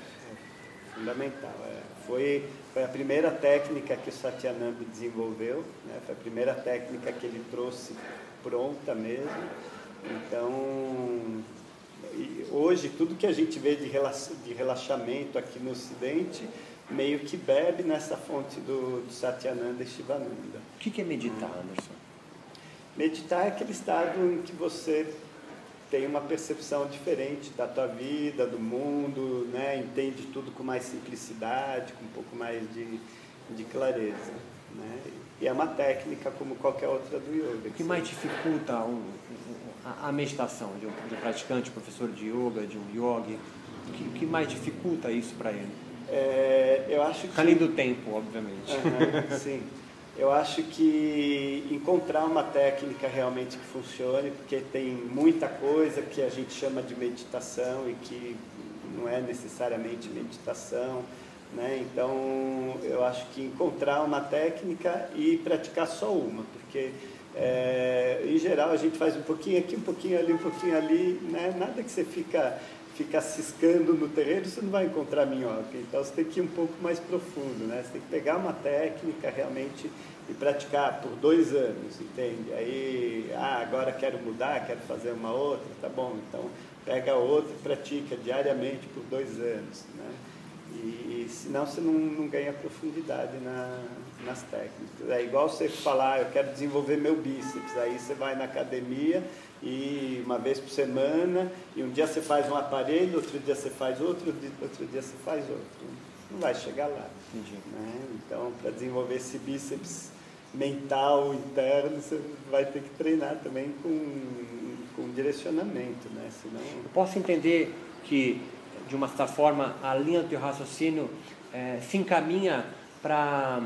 fundamental. É, foi, foi a primeira técnica que o Satyananda desenvolveu, né? foi a primeira técnica que ele trouxe pronta mesmo. Então, hoje, tudo que a gente vê de relaxamento aqui no Ocidente meio que bebe nessa fonte do, do Satyananda e Shivananda. O que é meditar, Anderson? Meditar é aquele estado em que você tem uma percepção diferente da tua vida, do mundo, né? entende tudo com mais simplicidade, com um pouco mais de, de clareza. Né? E é uma técnica como qualquer outra do yoga. O que mais dificulta um, a, a, meditação de um, de um, praticante, professor de yoga, de um yogi? O que, o que mais dificulta isso para ele? É, eu acho que... Além do tempo, obviamente. Uhum, sim. Eu acho que encontrar uma técnica realmente que funcione, porque tem muita coisa que a gente chama de meditação e que não é necessariamente meditação. Né? Então, eu acho que encontrar uma técnica e praticar só uma, porque é, em geral a gente faz um pouquinho aqui, um pouquinho ali, um pouquinho ali, né? nada que você fica ficar ciscando no terreno, você não vai encontrar minhoca. Então você tem que ir um pouco mais profundo, né? Você tem que pegar uma técnica realmente e praticar por dois anos, entende? Aí, ah, agora quero mudar, quero fazer uma outra, tá bom, então pega outra e pratica diariamente por dois anos, né? E, e senão você não, não ganha profundidade na, nas técnicas. É igual você falar, eu quero desenvolver meu bíceps, aí você vai na academia e uma vez por semana, e um dia você faz um aparelho, outro dia você faz outro, outro dia você faz outro. Não vai chegar lá. Né? Então, para desenvolver esse bíceps mental interno, você vai ter que treinar também com, com direcionamento, né? Senão... Eu posso entender que, de uma certa forma, a linha do teu raciocínio é, se encaminha para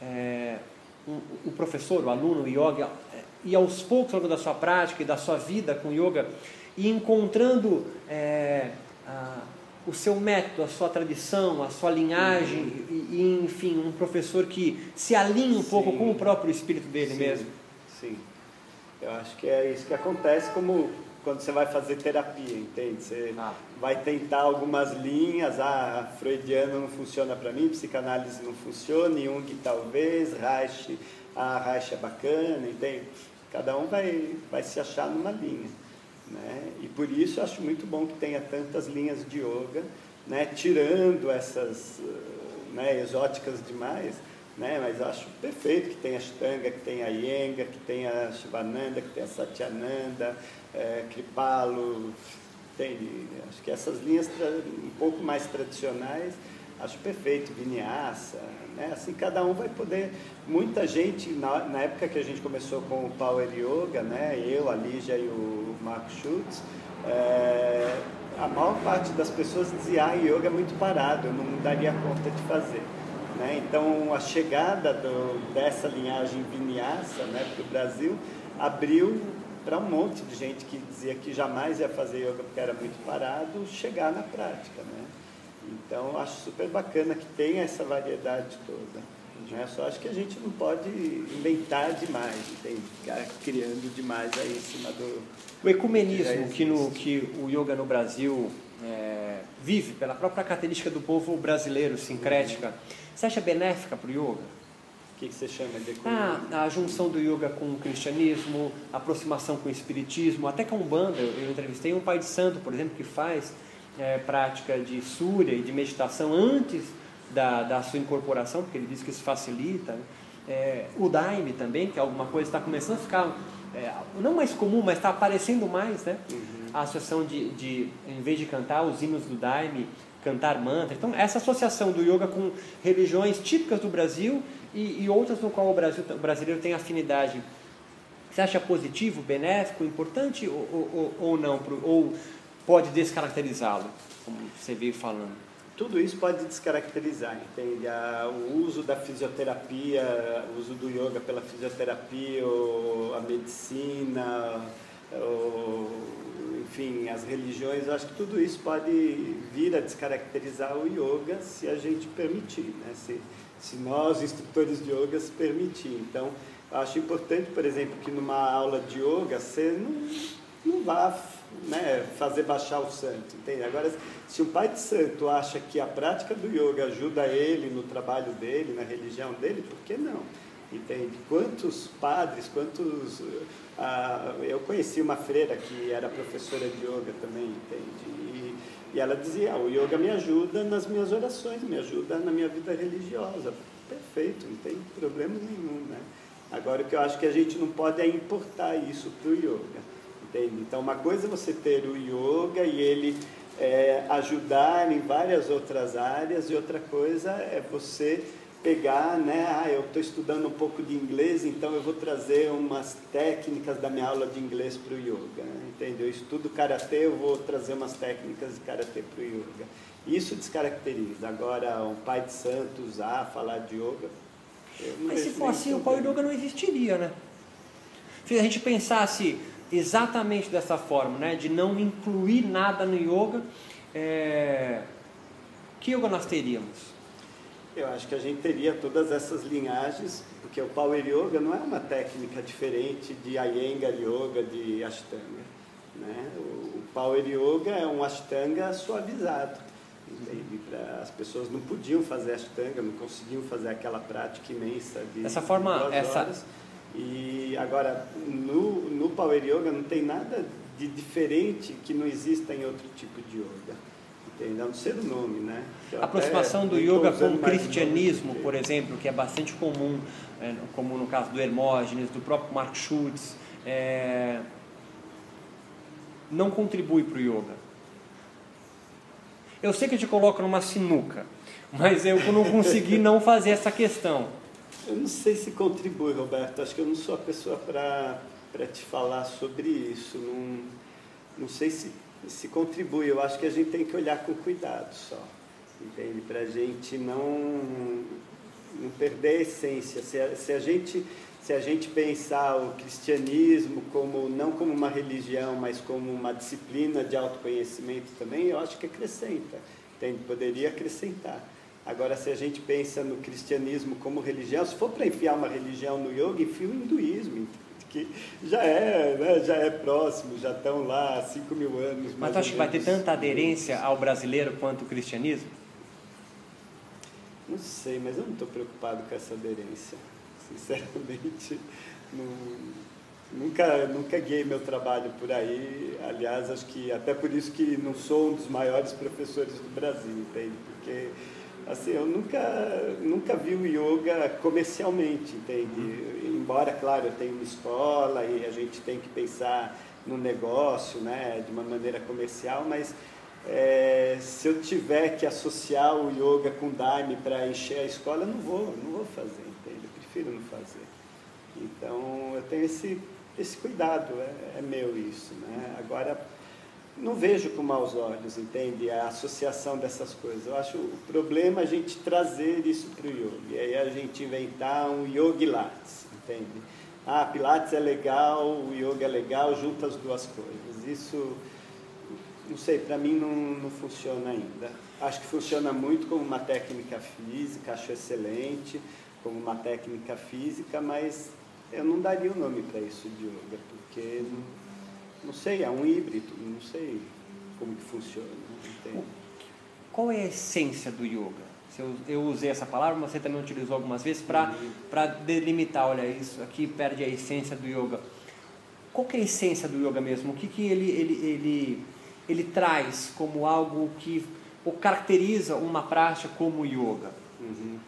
é, um, o professor, o aluno, o yoga, e aos poucos, ao longo da sua prática e da sua vida com yoga, e encontrando é, a, o seu método, a sua tradição, a sua linhagem, uhum. e, e, enfim, um professor que se alinha um Sim. pouco com o próprio espírito dele Sim. mesmo. Sim, eu acho que é isso que acontece como quando você vai fazer terapia, entende? Você ah. vai tentar algumas linhas, ah, freudiano não funciona para mim, psicanálise não funciona, Jung talvez, Reich, ah, Reich é bacana, entende? Cada um vai, vai se achar numa linha. Né? E por isso eu acho muito bom que tenha tantas linhas de yoga, né? tirando essas né, exóticas demais, né? mas acho perfeito que tenha Ashtanga, que tenha Iyengar, que tenha Shivananda, que tenha Satyananda, é, Kripalo, entende? Acho que essas linhas um pouco mais tradicionais, acho perfeito, Vinyasa, né? assim cada um vai poder, muita gente, na, na, época que a gente começou com o Power Yoga, né? eu, a Lígia e o Marco Schultz, é, a maior parte das pessoas dizia, ah, yoga é muito parado, eu não daria conta de fazer. Né? Então, a chegada do, dessa linhagem vinyasa né, para o Brasil abriu para um monte de gente que dizia que jamais ia fazer yoga porque era muito parado, chegar na prática. Né? Então, acho super bacana que tenha essa variedade toda. Né? Só acho que a gente não pode inventar demais, entende? ficar criando demais aí em cima do. O ecumenismo que, no, que o yoga no Brasil é, vive, pela própria característica do povo brasileiro, sincrética, uhum. você acha benéfica para o yoga? O que, que você chama de ah, A junção do yoga com o cristianismo, a aproximação com o espiritismo, até com a Umbanda. Eu, eu entrevistei um pai de santo, por exemplo, que faz é, prática de surya e de meditação antes da, da sua incorporação, porque ele diz que isso facilita. É, o Daime também, que é alguma coisa está começando a ficar, é, não mais comum, mas está aparecendo mais, né? Uhum. A associação de, de, em vez de cantar os hinos do Daime, cantar mantra. Então, essa associação do yoga com religiões típicas do Brasil e, e outras no qual o, Brasil, o brasileiro tem afinidade. Você acha positivo, benéfico, importante ou, ou, ou não? Ou pode descaracterizá-lo, como você veio falando? Tudo isso pode descaracterizar, entende? O uso da fisioterapia, o uso do yoga pela fisioterapia, a medicina, enfim, as religiões, eu acho que tudo isso pode vir a descaracterizar o yoga se a gente permitir, né? se, se nós, instrutores de yoga, se permitir. Então, acho importante, por exemplo, que numa aula de yoga você não, não vá né, fazer baixar o santo, entende? Agora, se um pai de santo acha que a prática do yoga ajuda ele no trabalho dele, na religião dele, por que não? Entende? Quantos padres, quantos. Ah, eu conheci uma freira que era professora de yoga também, entende? E, e ela dizia: ah, o yoga me ajuda nas minhas orações, me ajuda na minha vida religiosa. Perfeito, não tem problema nenhum, né? Agora, o que eu acho que a gente não pode é importar isso para o yoga. Entende? Então, uma coisa é você ter o yoga e ele é, ajudar em várias outras áreas, e outra coisa é você pegar, né? Ah, eu estou estudando um pouco de inglês, então eu vou trazer umas técnicas da minha aula de inglês para o yoga. Né? Entende? Eu estudo karatê, eu vou trazer umas técnicas de karatê para o yoga. Isso descaracteriza. Agora, um pai de santo usar, falar de yoga. Mas se for assim, o pai yoga não existiria, né? Se a gente pensasse exatamente dessa forma, né? de não incluir nada no yoga, é... que yoga nós teríamos? Eu acho que a gente teria todas essas linhagens, porque o Power Yoga não é uma técnica diferente de Iyengar Yoga, de Ashtanga. Né? O Power Yoga é um Ashtanga suavizado. Pra- As pessoas não podiam fazer Ashtanga, não conseguiam fazer aquela prática imensa de Dessa forma, essa- horas. E agora, no, no Power Yoga não tem nada de diferente que não exista em outro tipo de yoga. Entende? A não ser o nome, né? Eu A aproximação do yoga com o cristianismo, por exemplo, que é bastante comum, é, como no caso do Hermógenes, do próprio Mark Schultz, é, não contribui para o yoga. Eu sei que te coloca numa sinuca, mas eu não consegui não fazer essa questão. Eu não sei se contribui, Roberto. Acho que eu não sou a pessoa para te falar sobre isso. Não, não sei se, se contribui. Eu acho que a gente tem que olhar com cuidado só. Entende? Para a gente não, não perder a essência. Se a, se a gente se a gente pensar o cristianismo como não como uma religião, mas como uma disciplina de autoconhecimento também, eu acho que acrescenta, entende? Poderia acrescentar. Agora, se a gente pensa no cristianismo como religião, se for para enfiar uma religião no yoga, enfia o hinduísmo, que já é, né, já é próximo, já estão lá há 5 mil anos. Mas tu acha que vai ter tanta aderência ao brasileiro quanto o cristianismo? Não sei, mas eu não estou preocupado com essa aderência. Sinceramente, não- nunca, nunca guiei meu trabalho por aí. Aliás, acho que até por isso que não sou um dos maiores professores do Brasil, entende? Porque assim, eu nunca, nunca vi o yoga comercialmente, entende? Embora, claro, eu tenha uma escola e a gente tem que pensar no negócio, né, de uma maneira comercial, mas é, se eu tiver que associar o yoga com Daime para encher a escola, eu não vou, não vou fazer, entende? Eu prefiro não fazer. Então, eu tenho esse, esse cuidado, é, é meu isso, né? Agora, não vejo com maus olhos, entende? A associação dessas coisas. Eu acho o problema é a gente trazer isso para o yoga. E aí a gente inventar um yoga lattes, entende? Ah, Pilates é legal, o yoga é legal, junta as duas coisas. Isso, não sei, para mim não, não funciona ainda. Acho que funciona muito como uma técnica física, acho excelente como uma técnica física, mas eu não daria o nome para isso de yoga, porque não, não sei, é um híbrido, não sei como que funciona. Qual é a essência do yoga? Eu, usei essa palavra, mas você também utilizou algumas vezes para delimitar, olha, isso aqui perde a essência do yoga. Qual é a essência do yoga mesmo? O que, que ele, ele, ele, ele traz como algo que ou caracteriza uma prática como yoga? Uhum.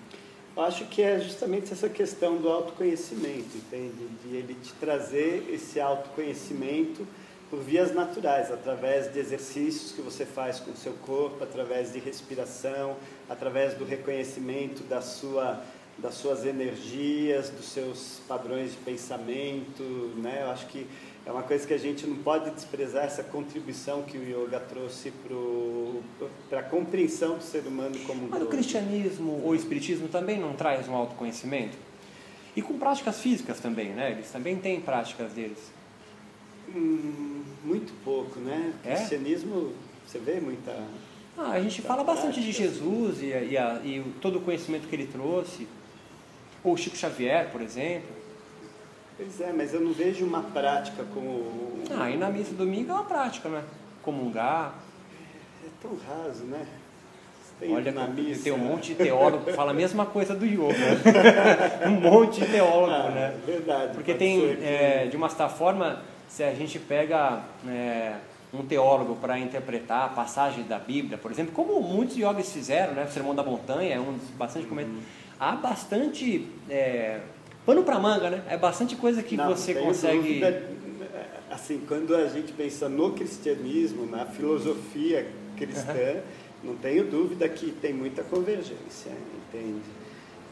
Eu acho que é justamente essa questão do autoconhecimento, entende? De ele te trazer esse autoconhecimento por vias naturais, através de exercícios que você faz com o seu corpo, através de respiração, através do reconhecimento da sua, das suas energias, dos seus padrões de pensamento, né? Eu acho que é uma coisa que a gente não pode desprezar essa contribuição que o yoga trouxe para a compreensão do ser humano como um Mas o cristianismo ou o espiritismo também não traz um autoconhecimento? E com práticas físicas também, né? Eles também têm práticas deles. Hum, muito pouco, né? O É? cristianismo, você vê muita. Ah, a gente Tá fala bastante de práticas. Jesus e, e, a- e o- todo o conhecimento que ele trouxe. Ou Chico Xavier, por exemplo. Pois é, mas eu não vejo uma prática como. Ah, e na missa domingo é uma prática, né? Comungar. É tão raso, né? Tem Olha, na missa. tem um monte de teólogo que fala a mesma coisa do yoga. um monte de teólogo, Ah, né? Verdade. Porque tem, é, de uma certa forma, se a gente pega é, um teólogo para interpretar a passagem da Bíblia, por exemplo, como muitos yogis fizeram, né? O Sermão da Montanha é um dos bastante Uhum. Há bastante é, pano para manga, né? É bastante coisa que Não, você tenho consegue. dúvida, assim, quando a gente pensa no cristianismo, na filosofia cristã, não tenho dúvida que tem muita convergência, entende?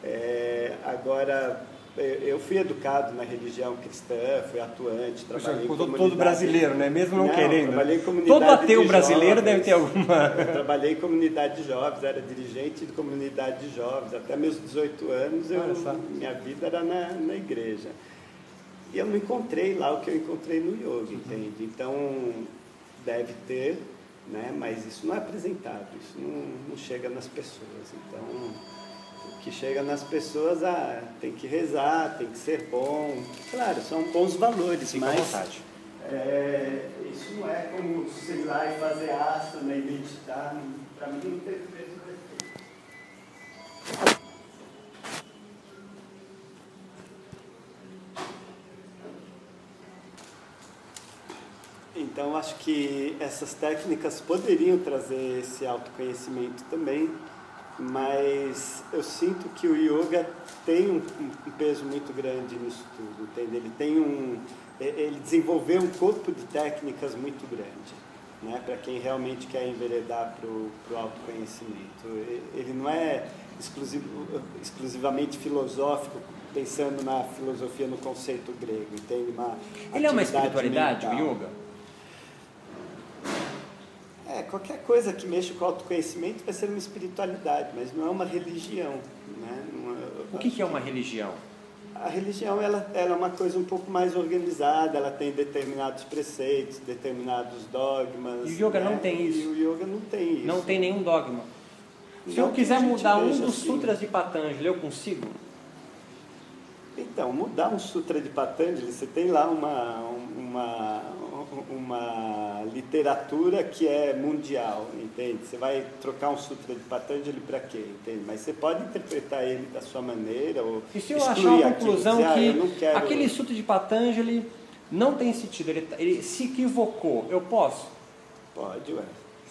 É, agora, eu fui educado na religião cristã, fui atuante, trabalhei em todo, brasileiro, né? Mesmo não, Não, querendo. trabalhei em comunidade Todo ateu de brasileiro jovens. deve ter alguma. Eu trabalhei em comunidade de jovens, era dirigente de comunidade de jovens. Até meus 18 anos, eu, minha vida era na, na igreja. E eu não encontrei lá o que eu encontrei no yoga, entende? Então, deve ter, né? mas isso não é apresentado, isso não, não chega nas pessoas. Então, que chega nas pessoas, ah, tem que rezar, tem que ser bom. Claro, são bons valores, Fica à mas vontade. É, isso não é como, sei lá, e fazer asana e meditar. Para mim não teve mesmo. Então, acho que essas técnicas poderiam trazer esse autoconhecimento também, mas eu sinto que o yoga tem um, um peso muito grande nisso tudo, entende? Ele tem um, ele desenvolveu um corpo de técnicas muito grande, né? Para quem realmente quer enveredar para o autoconhecimento, ele não é exclusivo, exclusivamente filosófico, pensando na filosofia no conceito grego, entende? Uma ele é uma espiritualidade, mental. o yoga? É, qualquer coisa que mexa com o autoconhecimento vai ser uma espiritualidade, mas não é uma religião. Né? É- O que, que é uma religião? A religião ela, ela é uma coisa um pouco mais organizada, ela tem determinados preceitos, determinados dogmas. E o yoga né? não tem isso? E o yoga não tem isso. Não tem nenhum dogma. Se Não eu quiser mudar um dos assim. sutras de Patanjali, eu consigo? Então, mudar um sutra de Patanjali, você tem lá uma, uma, uma literatura que é mundial, entende? Você vai trocar um sutra de Patanjali para quê, entende? Mas você pode interpretar ele da sua maneira ou E se eu achar excluir a aquilo, conclusão dizer, ah, que aquele sutra de Patanjali não tem sentido, ele, ele se equivocou, eu posso? Pode, ué.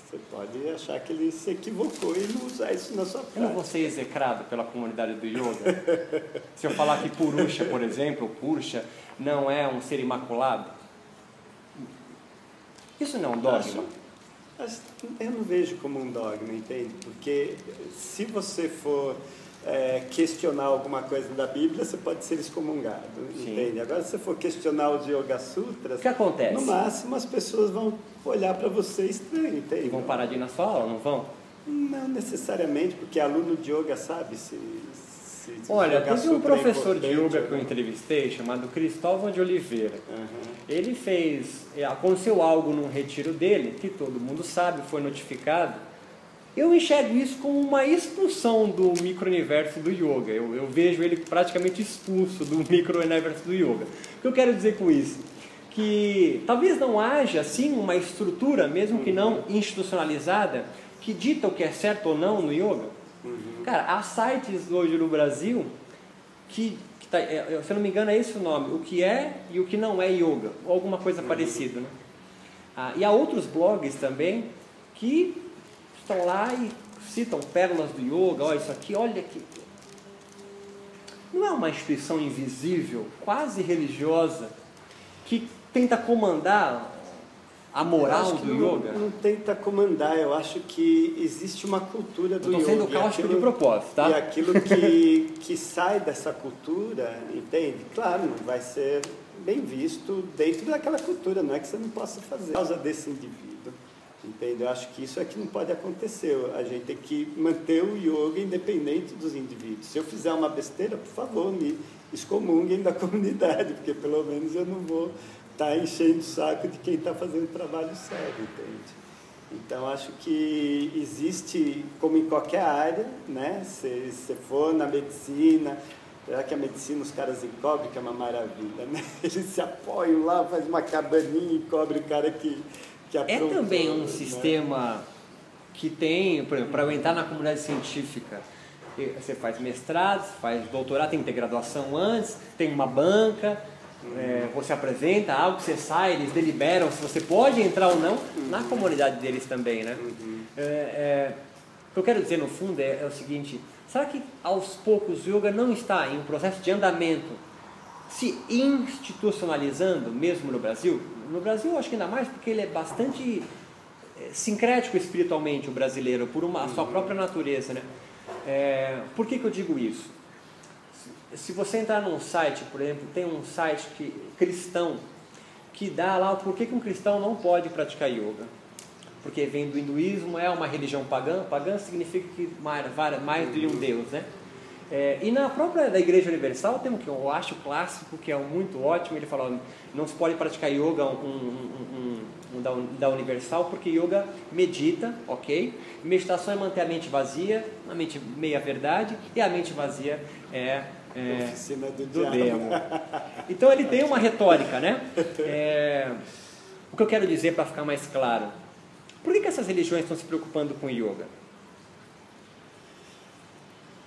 Você pode achar que ele se equivocou e não usar isso na sua Eu não prática. vou ser execrado pela comunidade do yoga? Se eu falar que Purusha, por exemplo, Purusha, não é um ser imaculado? Isso não é um dogma? Acho- acho- Eu não vejo como um dogma, entende? Porque se você for é, questionar alguma coisa da Bíblia, você pode ser excomungado, Sim. entende? Agora, se você for questionar os Yoga Sutras, O que acontece? no máximo as pessoas vão olhar para você estranho, entende? E vão parar de ir na sua aula, não vão? Não necessariamente, porque aluno de yoga sabe se. Se Olha, teve um professor de yoga que eu não. entrevistei, chamado Cristóvão de Oliveira. Aham. Ele fez, é, aconteceu algo num retiro dele, que todo mundo sabe, foi notificado. Eu enxergo isso como uma expulsão do micro-universo do yoga. Eu, eu vejo ele praticamente expulso do micro-universo do yoga. O que eu quero dizer com isso? Que talvez não haja, assim, uma estrutura, mesmo que não institucionalizada, que dita o que é certo ou não no yoga. Cara, há sites hoje no Brasil que, que tá, é, se eu não me engano é esse o nome, o que é e o que não é yoga, ou alguma coisa parecida. Né? Ah, e há outros blogs também que estão lá e citam pérolas do yoga, olha isso aqui, olha que. Não é uma instituição invisível, quase religiosa, que tenta comandar a moral do não, yoga? Não tenta comandar, eu acho que existe uma cultura do yoga. sendo e cáustico de propósito, tá? E aquilo que, que sai dessa cultura, entende? Claro, não vai ser bem visto dentro daquela cultura, não é que você não possa fazer por causa desse indivíduo. Entende? Eu acho que isso é que não pode acontecer. A gente tem que manter o yoga independente dos indivíduos. Se eu fizer uma besteira, por favor, me excomunguem da comunidade, porque pelo menos eu não vou estar enchendo o saco de quem está fazendo trabalho sério, entende? Então, acho que existe, como em qualquer área, né? Se você for na medicina, já que a medicina os caras encobrem, que é uma maravilha, né? Eles se apoiam lá, faz uma cabaninha e cobre o cara que, que É aprontou, também um né? sistema que tem, por exemplo, para eu entrar na comunidade científica, você faz mestrado, faz doutorado, tem que ter graduação antes, tem uma banca, é, você apresenta algo, você sai, eles deliberam se você pode entrar ou não na comunidade deles também, né? É, é, o que eu quero dizer no fundo é, é o seguinte: será que aos poucos o yoga não está em um processo de andamento, se institucionalizando mesmo no Brasil? No Brasil, acho que ainda mais porque ele é bastante é, sincrético espiritualmente, o brasileiro, por uma a sua própria natureza, né? É, por que, que eu digo isso? Se- você entrar num site, por exemplo, tem um site que, cristão que dá lá o porquê que um cristão não pode praticar yoga. Porque vem do hinduísmo, é uma religião pagã. Pagã significa que mais, de um deus, né? É, e na própria da Igreja Universal tem um que eu acho clássico, que é muito ótimo. Ele fala: não se pode praticar yoga um, um- um- da, da Universal, porque yoga medita, ok? Meditação é manter a mente vazia, a mente meia verdade, e a mente vazia é, é Oficina do, do demo. Então ele tem uma retórica, né? É, O que eu quero dizer para ficar mais claro, por que, que essas religiões estão se preocupando com yoga?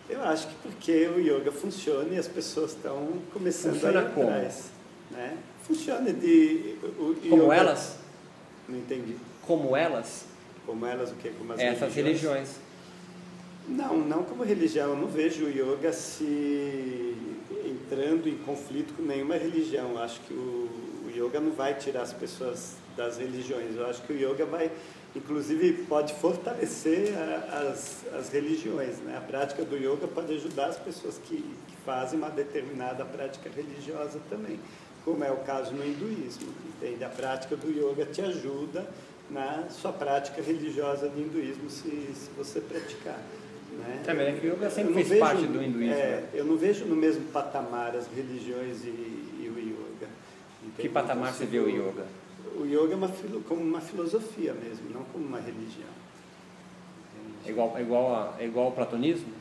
Eu acho que porque o yoga funciona e as pessoas estão começando Funciona a ir como? atrás. Né? Funciona de. O, o Como yoga- elas? Não entendi. Como elas? Como elas, o quê? Como as Essas religiões. Não, não como religião. Eu não vejo o yoga se entrando em conflito com nenhuma religião. Eu acho que o, o yoga não vai tirar as pessoas das religiões. Eu acho que o yoga vai, inclusive, pode fortalecer a- as, as religiões. Né? A prática do yoga pode ajudar as pessoas que, que fazem uma determinada prática religiosa também, como é o caso no hinduísmo. Entende? A prática do yoga te ajuda na sua prática religiosa do hinduísmo, se, se você praticar. Né? É, mas é que o yoga sempre fez parte do hinduísmo, é, né? Eu não vejo no mesmo patamar as religiões e, e o yoga. Que patamar você vê o yoga? O yoga é uma, como uma filosofia mesmo, não como uma religião. É igual, é igual, a- é igual ao platonismo?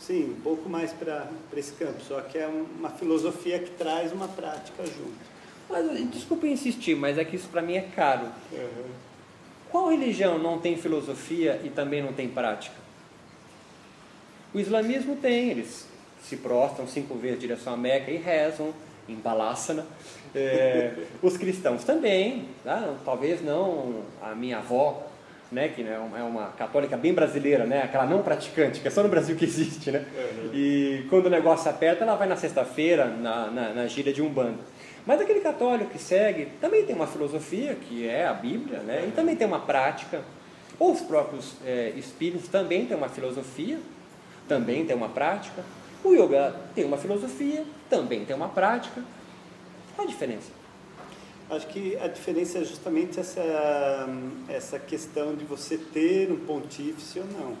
Sim, um pouco mais para esse campo, só que é um- uma filosofia que traz uma prática junto. Mas, desculpa insistir, mas é que isso para mim é caro. Qual religião não tem filosofia e também não tem prática? O islamismo tem, eles se prostram cinco vezes em direção à Meca e rezam em Balássana. É, os cristãos também, tá? talvez não a minha avó, né, que é uma- é uma católica bem brasileira, né, aquela não praticante, que é só no Brasil que existe, né? E quando o negócio aperta, ela vai na sexta-feira na, na, na gíria de Umbanda. Mas aquele católico que segue também tem uma filosofia, que é a Bíblia, né? e também tem uma prática. Ou os próprios é, espíritos também têm uma filosofia, também tem uma prática. O yoga tem uma filosofia, também tem uma prática. Qual a diferença? Acho que a diferença é justamente essa, essa questão de você ter um pontífice ou não.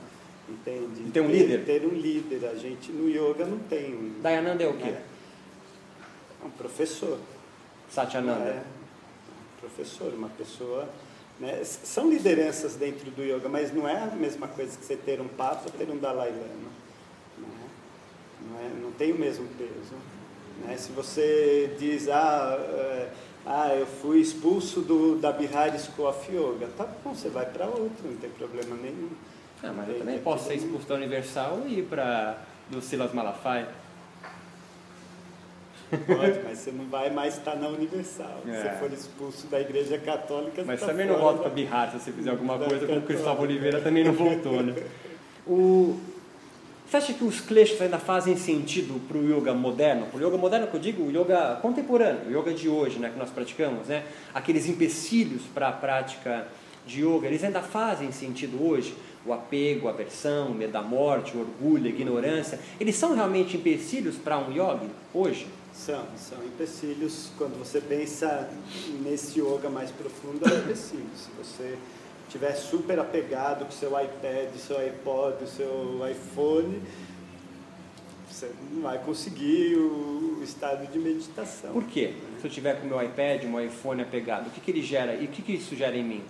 Entende? Ter um ter, líder? Ter um líder. A gente no yoga não tem um. Dayananda é o quê? É um professor. Satyananda. É, um professor, uma pessoa. Né? São lideranças dentro do yoga, mas não é a mesma coisa que você ter um papa ou ter um Dalai Lama. Não, é? Não, tem o mesmo peso. Né? Se você diz, ah, é, ah, eu fui expulso do, da Bihar School of Yoga, tá bom, você vai para outro, não tem problema nenhum. Ah, mas eu também posso ser expulso da Universal e ir para do Silas Malafaia. Pode, mas você não vai mais estar na Universal. Se É. você for expulso da Igreja Católica, Mas tá também não volto da- para Bihar se você fizer alguma coisa, como o. Cristóvão Oliveira também não voltou, né? O... Você acha que os kleshas ainda fazem sentido para o yoga moderno? Para o yoga moderno que eu digo, o yoga contemporâneo, o yoga de hoje, né, que nós praticamos, né? Aqueles empecilhos para a prática de yoga, eles ainda fazem sentido hoje? O apego, a aversão, o medo da morte, o orgulho, a ignorância, eles são realmente empecilhos para um yogi hoje? São, são empecilhos. Quando você pensa nesse yoga mais profundo, é. Se você estiver super apegado com o seu iPad, seu iPod, seu iPhone, você não vai conseguir o, estado de meditação. Por quê? Se eu tiver com o meu iPad, o meu iPhone apegado, o que, que ele gera e o que, que isso gera em mim?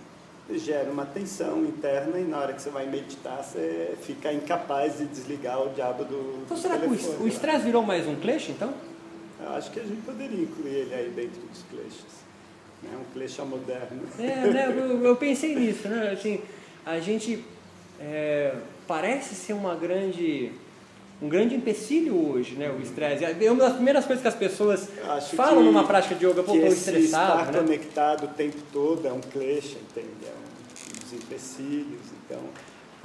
Gera uma tensão interna e na hora que você vai meditar, você fica incapaz de desligar o diabo do, Então do será que o telefone. est- o estresse virou mais um klesha, então? Eu acho que a gente poderia incluir ele aí dentro dos kleshas. Né? Um klesha moderno. É, né, eu, eu pensei nisso, né? Assim, a gente é, parece ser uma grande, um grande empecilho hoje, né? O estresse. É uma das primeiras coisas que as pessoas acho falam que- numa prática de yoga, pô, esse estressado, estar né? conectado o tempo todo é um klesha, entende? É um dos empecilhos. Então,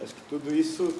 acho que tudo isso...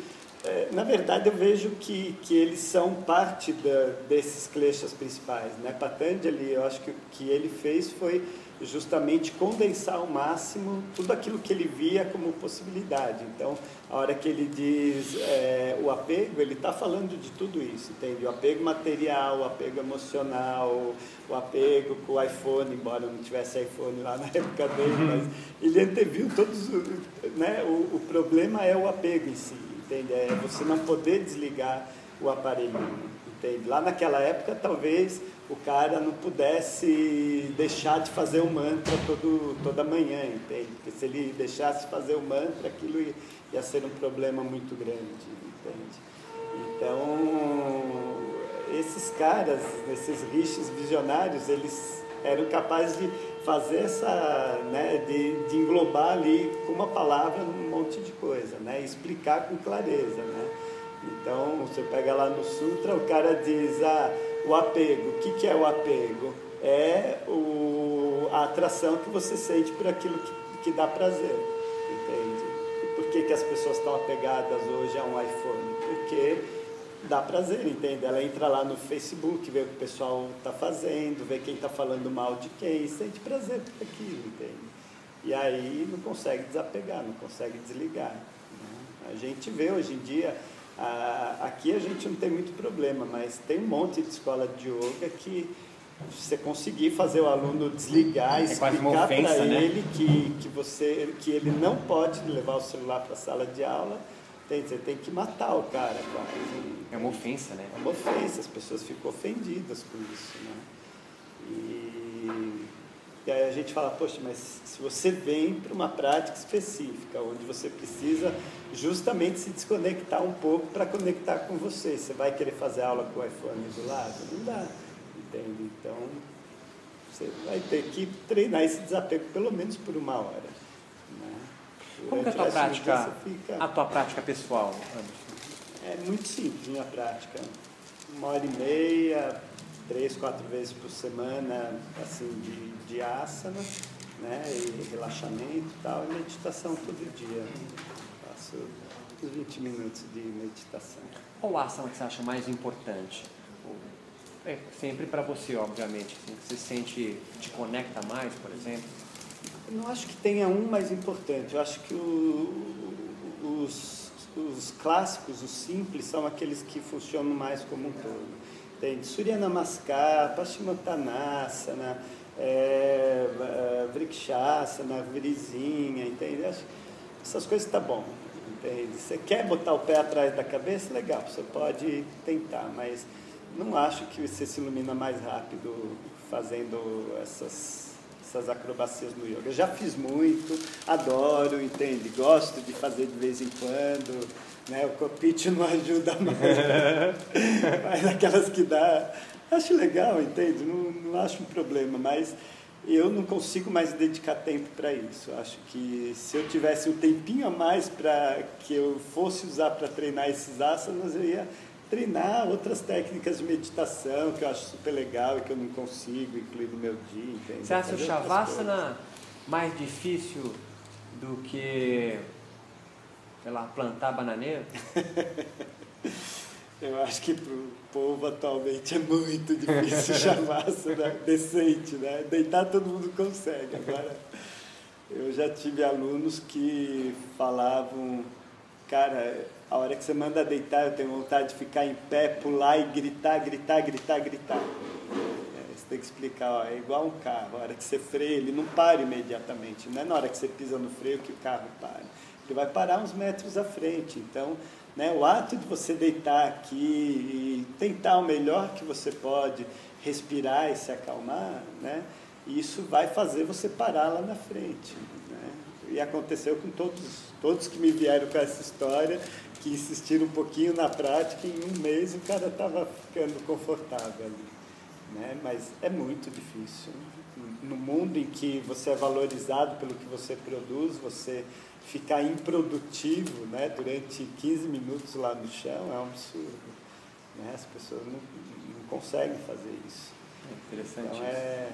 é, na verdade, eu vejo que, que eles são parte da, desses kleshas principais. Né? Patanjali, eu acho que o que ele fez foi justamente condensar ao máximo tudo aquilo que ele via como possibilidade. Então, a hora que ele diz é, o apego, ele está falando de tudo isso, entende? O apego material, o apego emocional, o apego com o iPhone, embora não tivesse iPhone lá na época dele, mas ele anteviu todos os... Né? O, o problema é o apego em si, entende? É você não poder desligar o aparelhinho, entende? Lá naquela época, talvez o cara não pudesse deixar de fazer o mantra todo, toda manhã, entende? Porque se ele deixasse de fazer o mantra, aquilo ia, ia ser um problema muito grande, entende? Então, esses caras, esses rishis visionários, eles eram capazes de fazer essa, né, de, de englobar ali com uma palavra um monte de coisa, né, explicar com clareza, né. Então, você pega lá no Sutra, o cara diz, ah, o apego, o que, que é o apego? É o, a atração que você sente por aquilo que, que dá prazer, entende? E por que, que as pessoas estão apegadas hoje a um iPhone? Porque dá prazer, entende? Ela entra lá no Facebook, vê o que o pessoal está fazendo, vê quem está falando mal de quem, sente prazer por aquilo, entende? E aí não consegue desapegar, não consegue desligar. Né? A gente vê hoje em dia, aqui a gente não tem muito problema, mas tem um monte de escola de yoga que você conseguir fazer o aluno desligar, é explicar para né? ele que, que, você, que ele não pode levar o celular para a sala de aula, tem, você tem que matar o cara quase. É uma ofensa, né? É uma ofensa, as pessoas ficam ofendidas com isso, né? E, e aí a gente fala, poxa, mas se você vem para uma prática específica, onde você precisa justamente se desconectar um pouco para conectar com você, você vai querer fazer aula com o iPhone do lado? Não dá, entende? Então, você vai ter que treinar esse desapego pelo menos por uma hora. Né? Como é a tua prática, fica... a tua prática pessoal, Anderson? É muito simples minha prática. Uma hora e meia, três, quatro vezes por semana, assim, de, de asana, né? E relaxamento e tal, e meditação todo dia. Faço uns 20 minutos de meditação. Qual asana que você acha mais importante? É sempre para você, obviamente. Assim, que você sente, te conecta mais, por exemplo? Eu não acho que tenha um mais importante. Eu acho que o, os os clássicos, os simples, são aqueles que funcionam mais como um todo. Tem Surya Namaskar, Paschimottanasana, é, é, Vrikshasana, Virizinha, entende? Essas coisas tá bom, entende? Você quer botar o pé atrás da cabeça? Legal, você pode tentar, mas não acho que você se ilumina mais rápido fazendo essas essas acrobacias no yoga. Eu já fiz muito, adoro, entende? Gosto de fazer de vez em quando. Né? O copite não ajuda mais, mas aquelas que dá, acho legal, entende? Não, não acho um problema, mas eu não consigo mais dedicar tempo para isso. Acho que se eu tivesse um tempinho a mais para que eu fosse usar para treinar esses asanas, eu ia treinar outras técnicas de meditação que eu acho super legal e que eu não consigo incluir no meu dia. Entende? Você acha o Shavasana mais difícil do que, sei lá, plantar bananeira? eu acho que para o povo atualmente é muito difícil Shavasana decente, né? Deitar todo mundo consegue. Agora, eu já tive alunos que falavam, cara, a hora que você manda deitar, eu tenho vontade de ficar em pé, pular e gritar, gritar, gritar, gritar. É, você tem que explicar, ó, é igual um carro. A hora que você freia, ele não para imediatamente. Não é na hora que você pisa no freio que o carro para. Ele vai parar uns metros à frente. Então, né, o ato de você deitar aqui e tentar o melhor que você pode, respirar e se acalmar, né, isso vai fazer você parar lá na frente. Né? E aconteceu com todos, todos que me vieram com essa história que insistiram um pouquinho na prática, em um mês o cara estava ficando confortável ali. Né? Mas é muito difícil. No mundo em que você é valorizado pelo que você produz, você ficar improdutivo né? durante 15 minutos lá no chão é um absurdo. Né? As pessoas não, não conseguem fazer isso. É interessante então é,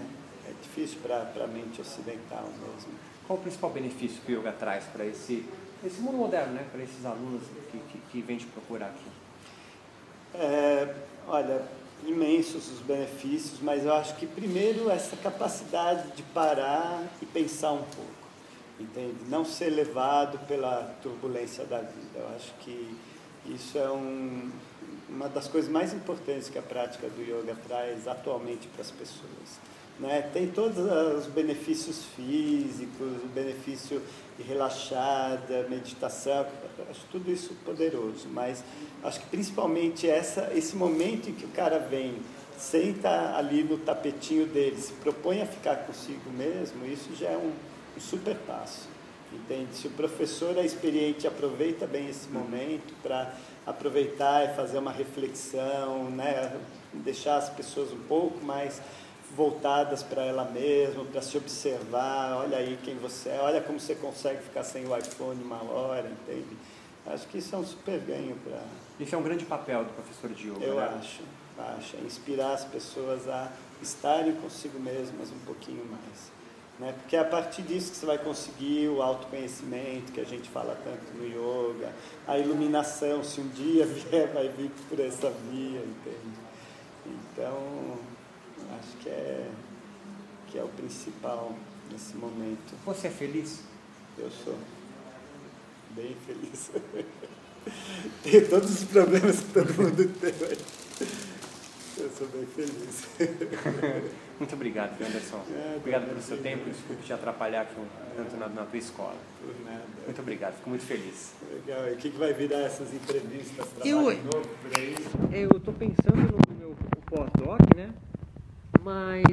é difícil para a mente ocidental mesmo. Qual o principal benefício que o yoga traz para esse esse mundo moderno, né, para esses alunos que, que, que vêm te procurar aqui? É, olha, imensos os benefícios, mas eu acho que primeiro essa capacidade de parar e pensar um pouco, entende? Não ser levado pela turbulência da vida. Eu acho que isso é um, uma das coisas mais importantes que a prática do yoga traz atualmente para as pessoas. Né? Tem todos os benefícios físicos, o benefício de relaxada, meditação, acho tudo isso poderoso, mas acho que principalmente essa, esse momento em que o cara vem, senta ali no tapetinho dele, se propõe a ficar consigo mesmo, isso já é um, um super passo. Entende? Se o professor é experiente, aproveita bem esse momento para aproveitar e fazer uma reflexão, né? deixar as pessoas um pouco mais voltadas para ela mesma, para se observar, olha aí quem você é, olha como você consegue ficar sem o iPhone uma hora, entende? Acho que isso é um super ganho para. Isso é um grande papel do professor de yoga. Eu né? acho, acho. É inspirar as pessoas a estarem consigo mesmas um pouquinho mais. Né? Porque é a partir disso que você vai conseguir o autoconhecimento, que a gente fala tanto no yoga, a iluminação, se um dia vier, vai vir por essa via, entende? Então, acho que é, que é o principal nesse momento. Você é feliz? Eu sou bem feliz. Tenho todos os problemas que todo mundo tem, mas eu sou bem feliz. Muito obrigado, Anderson. É, obrigado pelo seu bem. tempo, desculpe te atrapalhar aqui tanto na, na tua escola. Por nada. Muito obrigado, fico muito feliz. Legal. E o que, que vai virar essas entrevistas? Eu- novo por aí? Eu estou pensando no meu pós-doc, né? Mas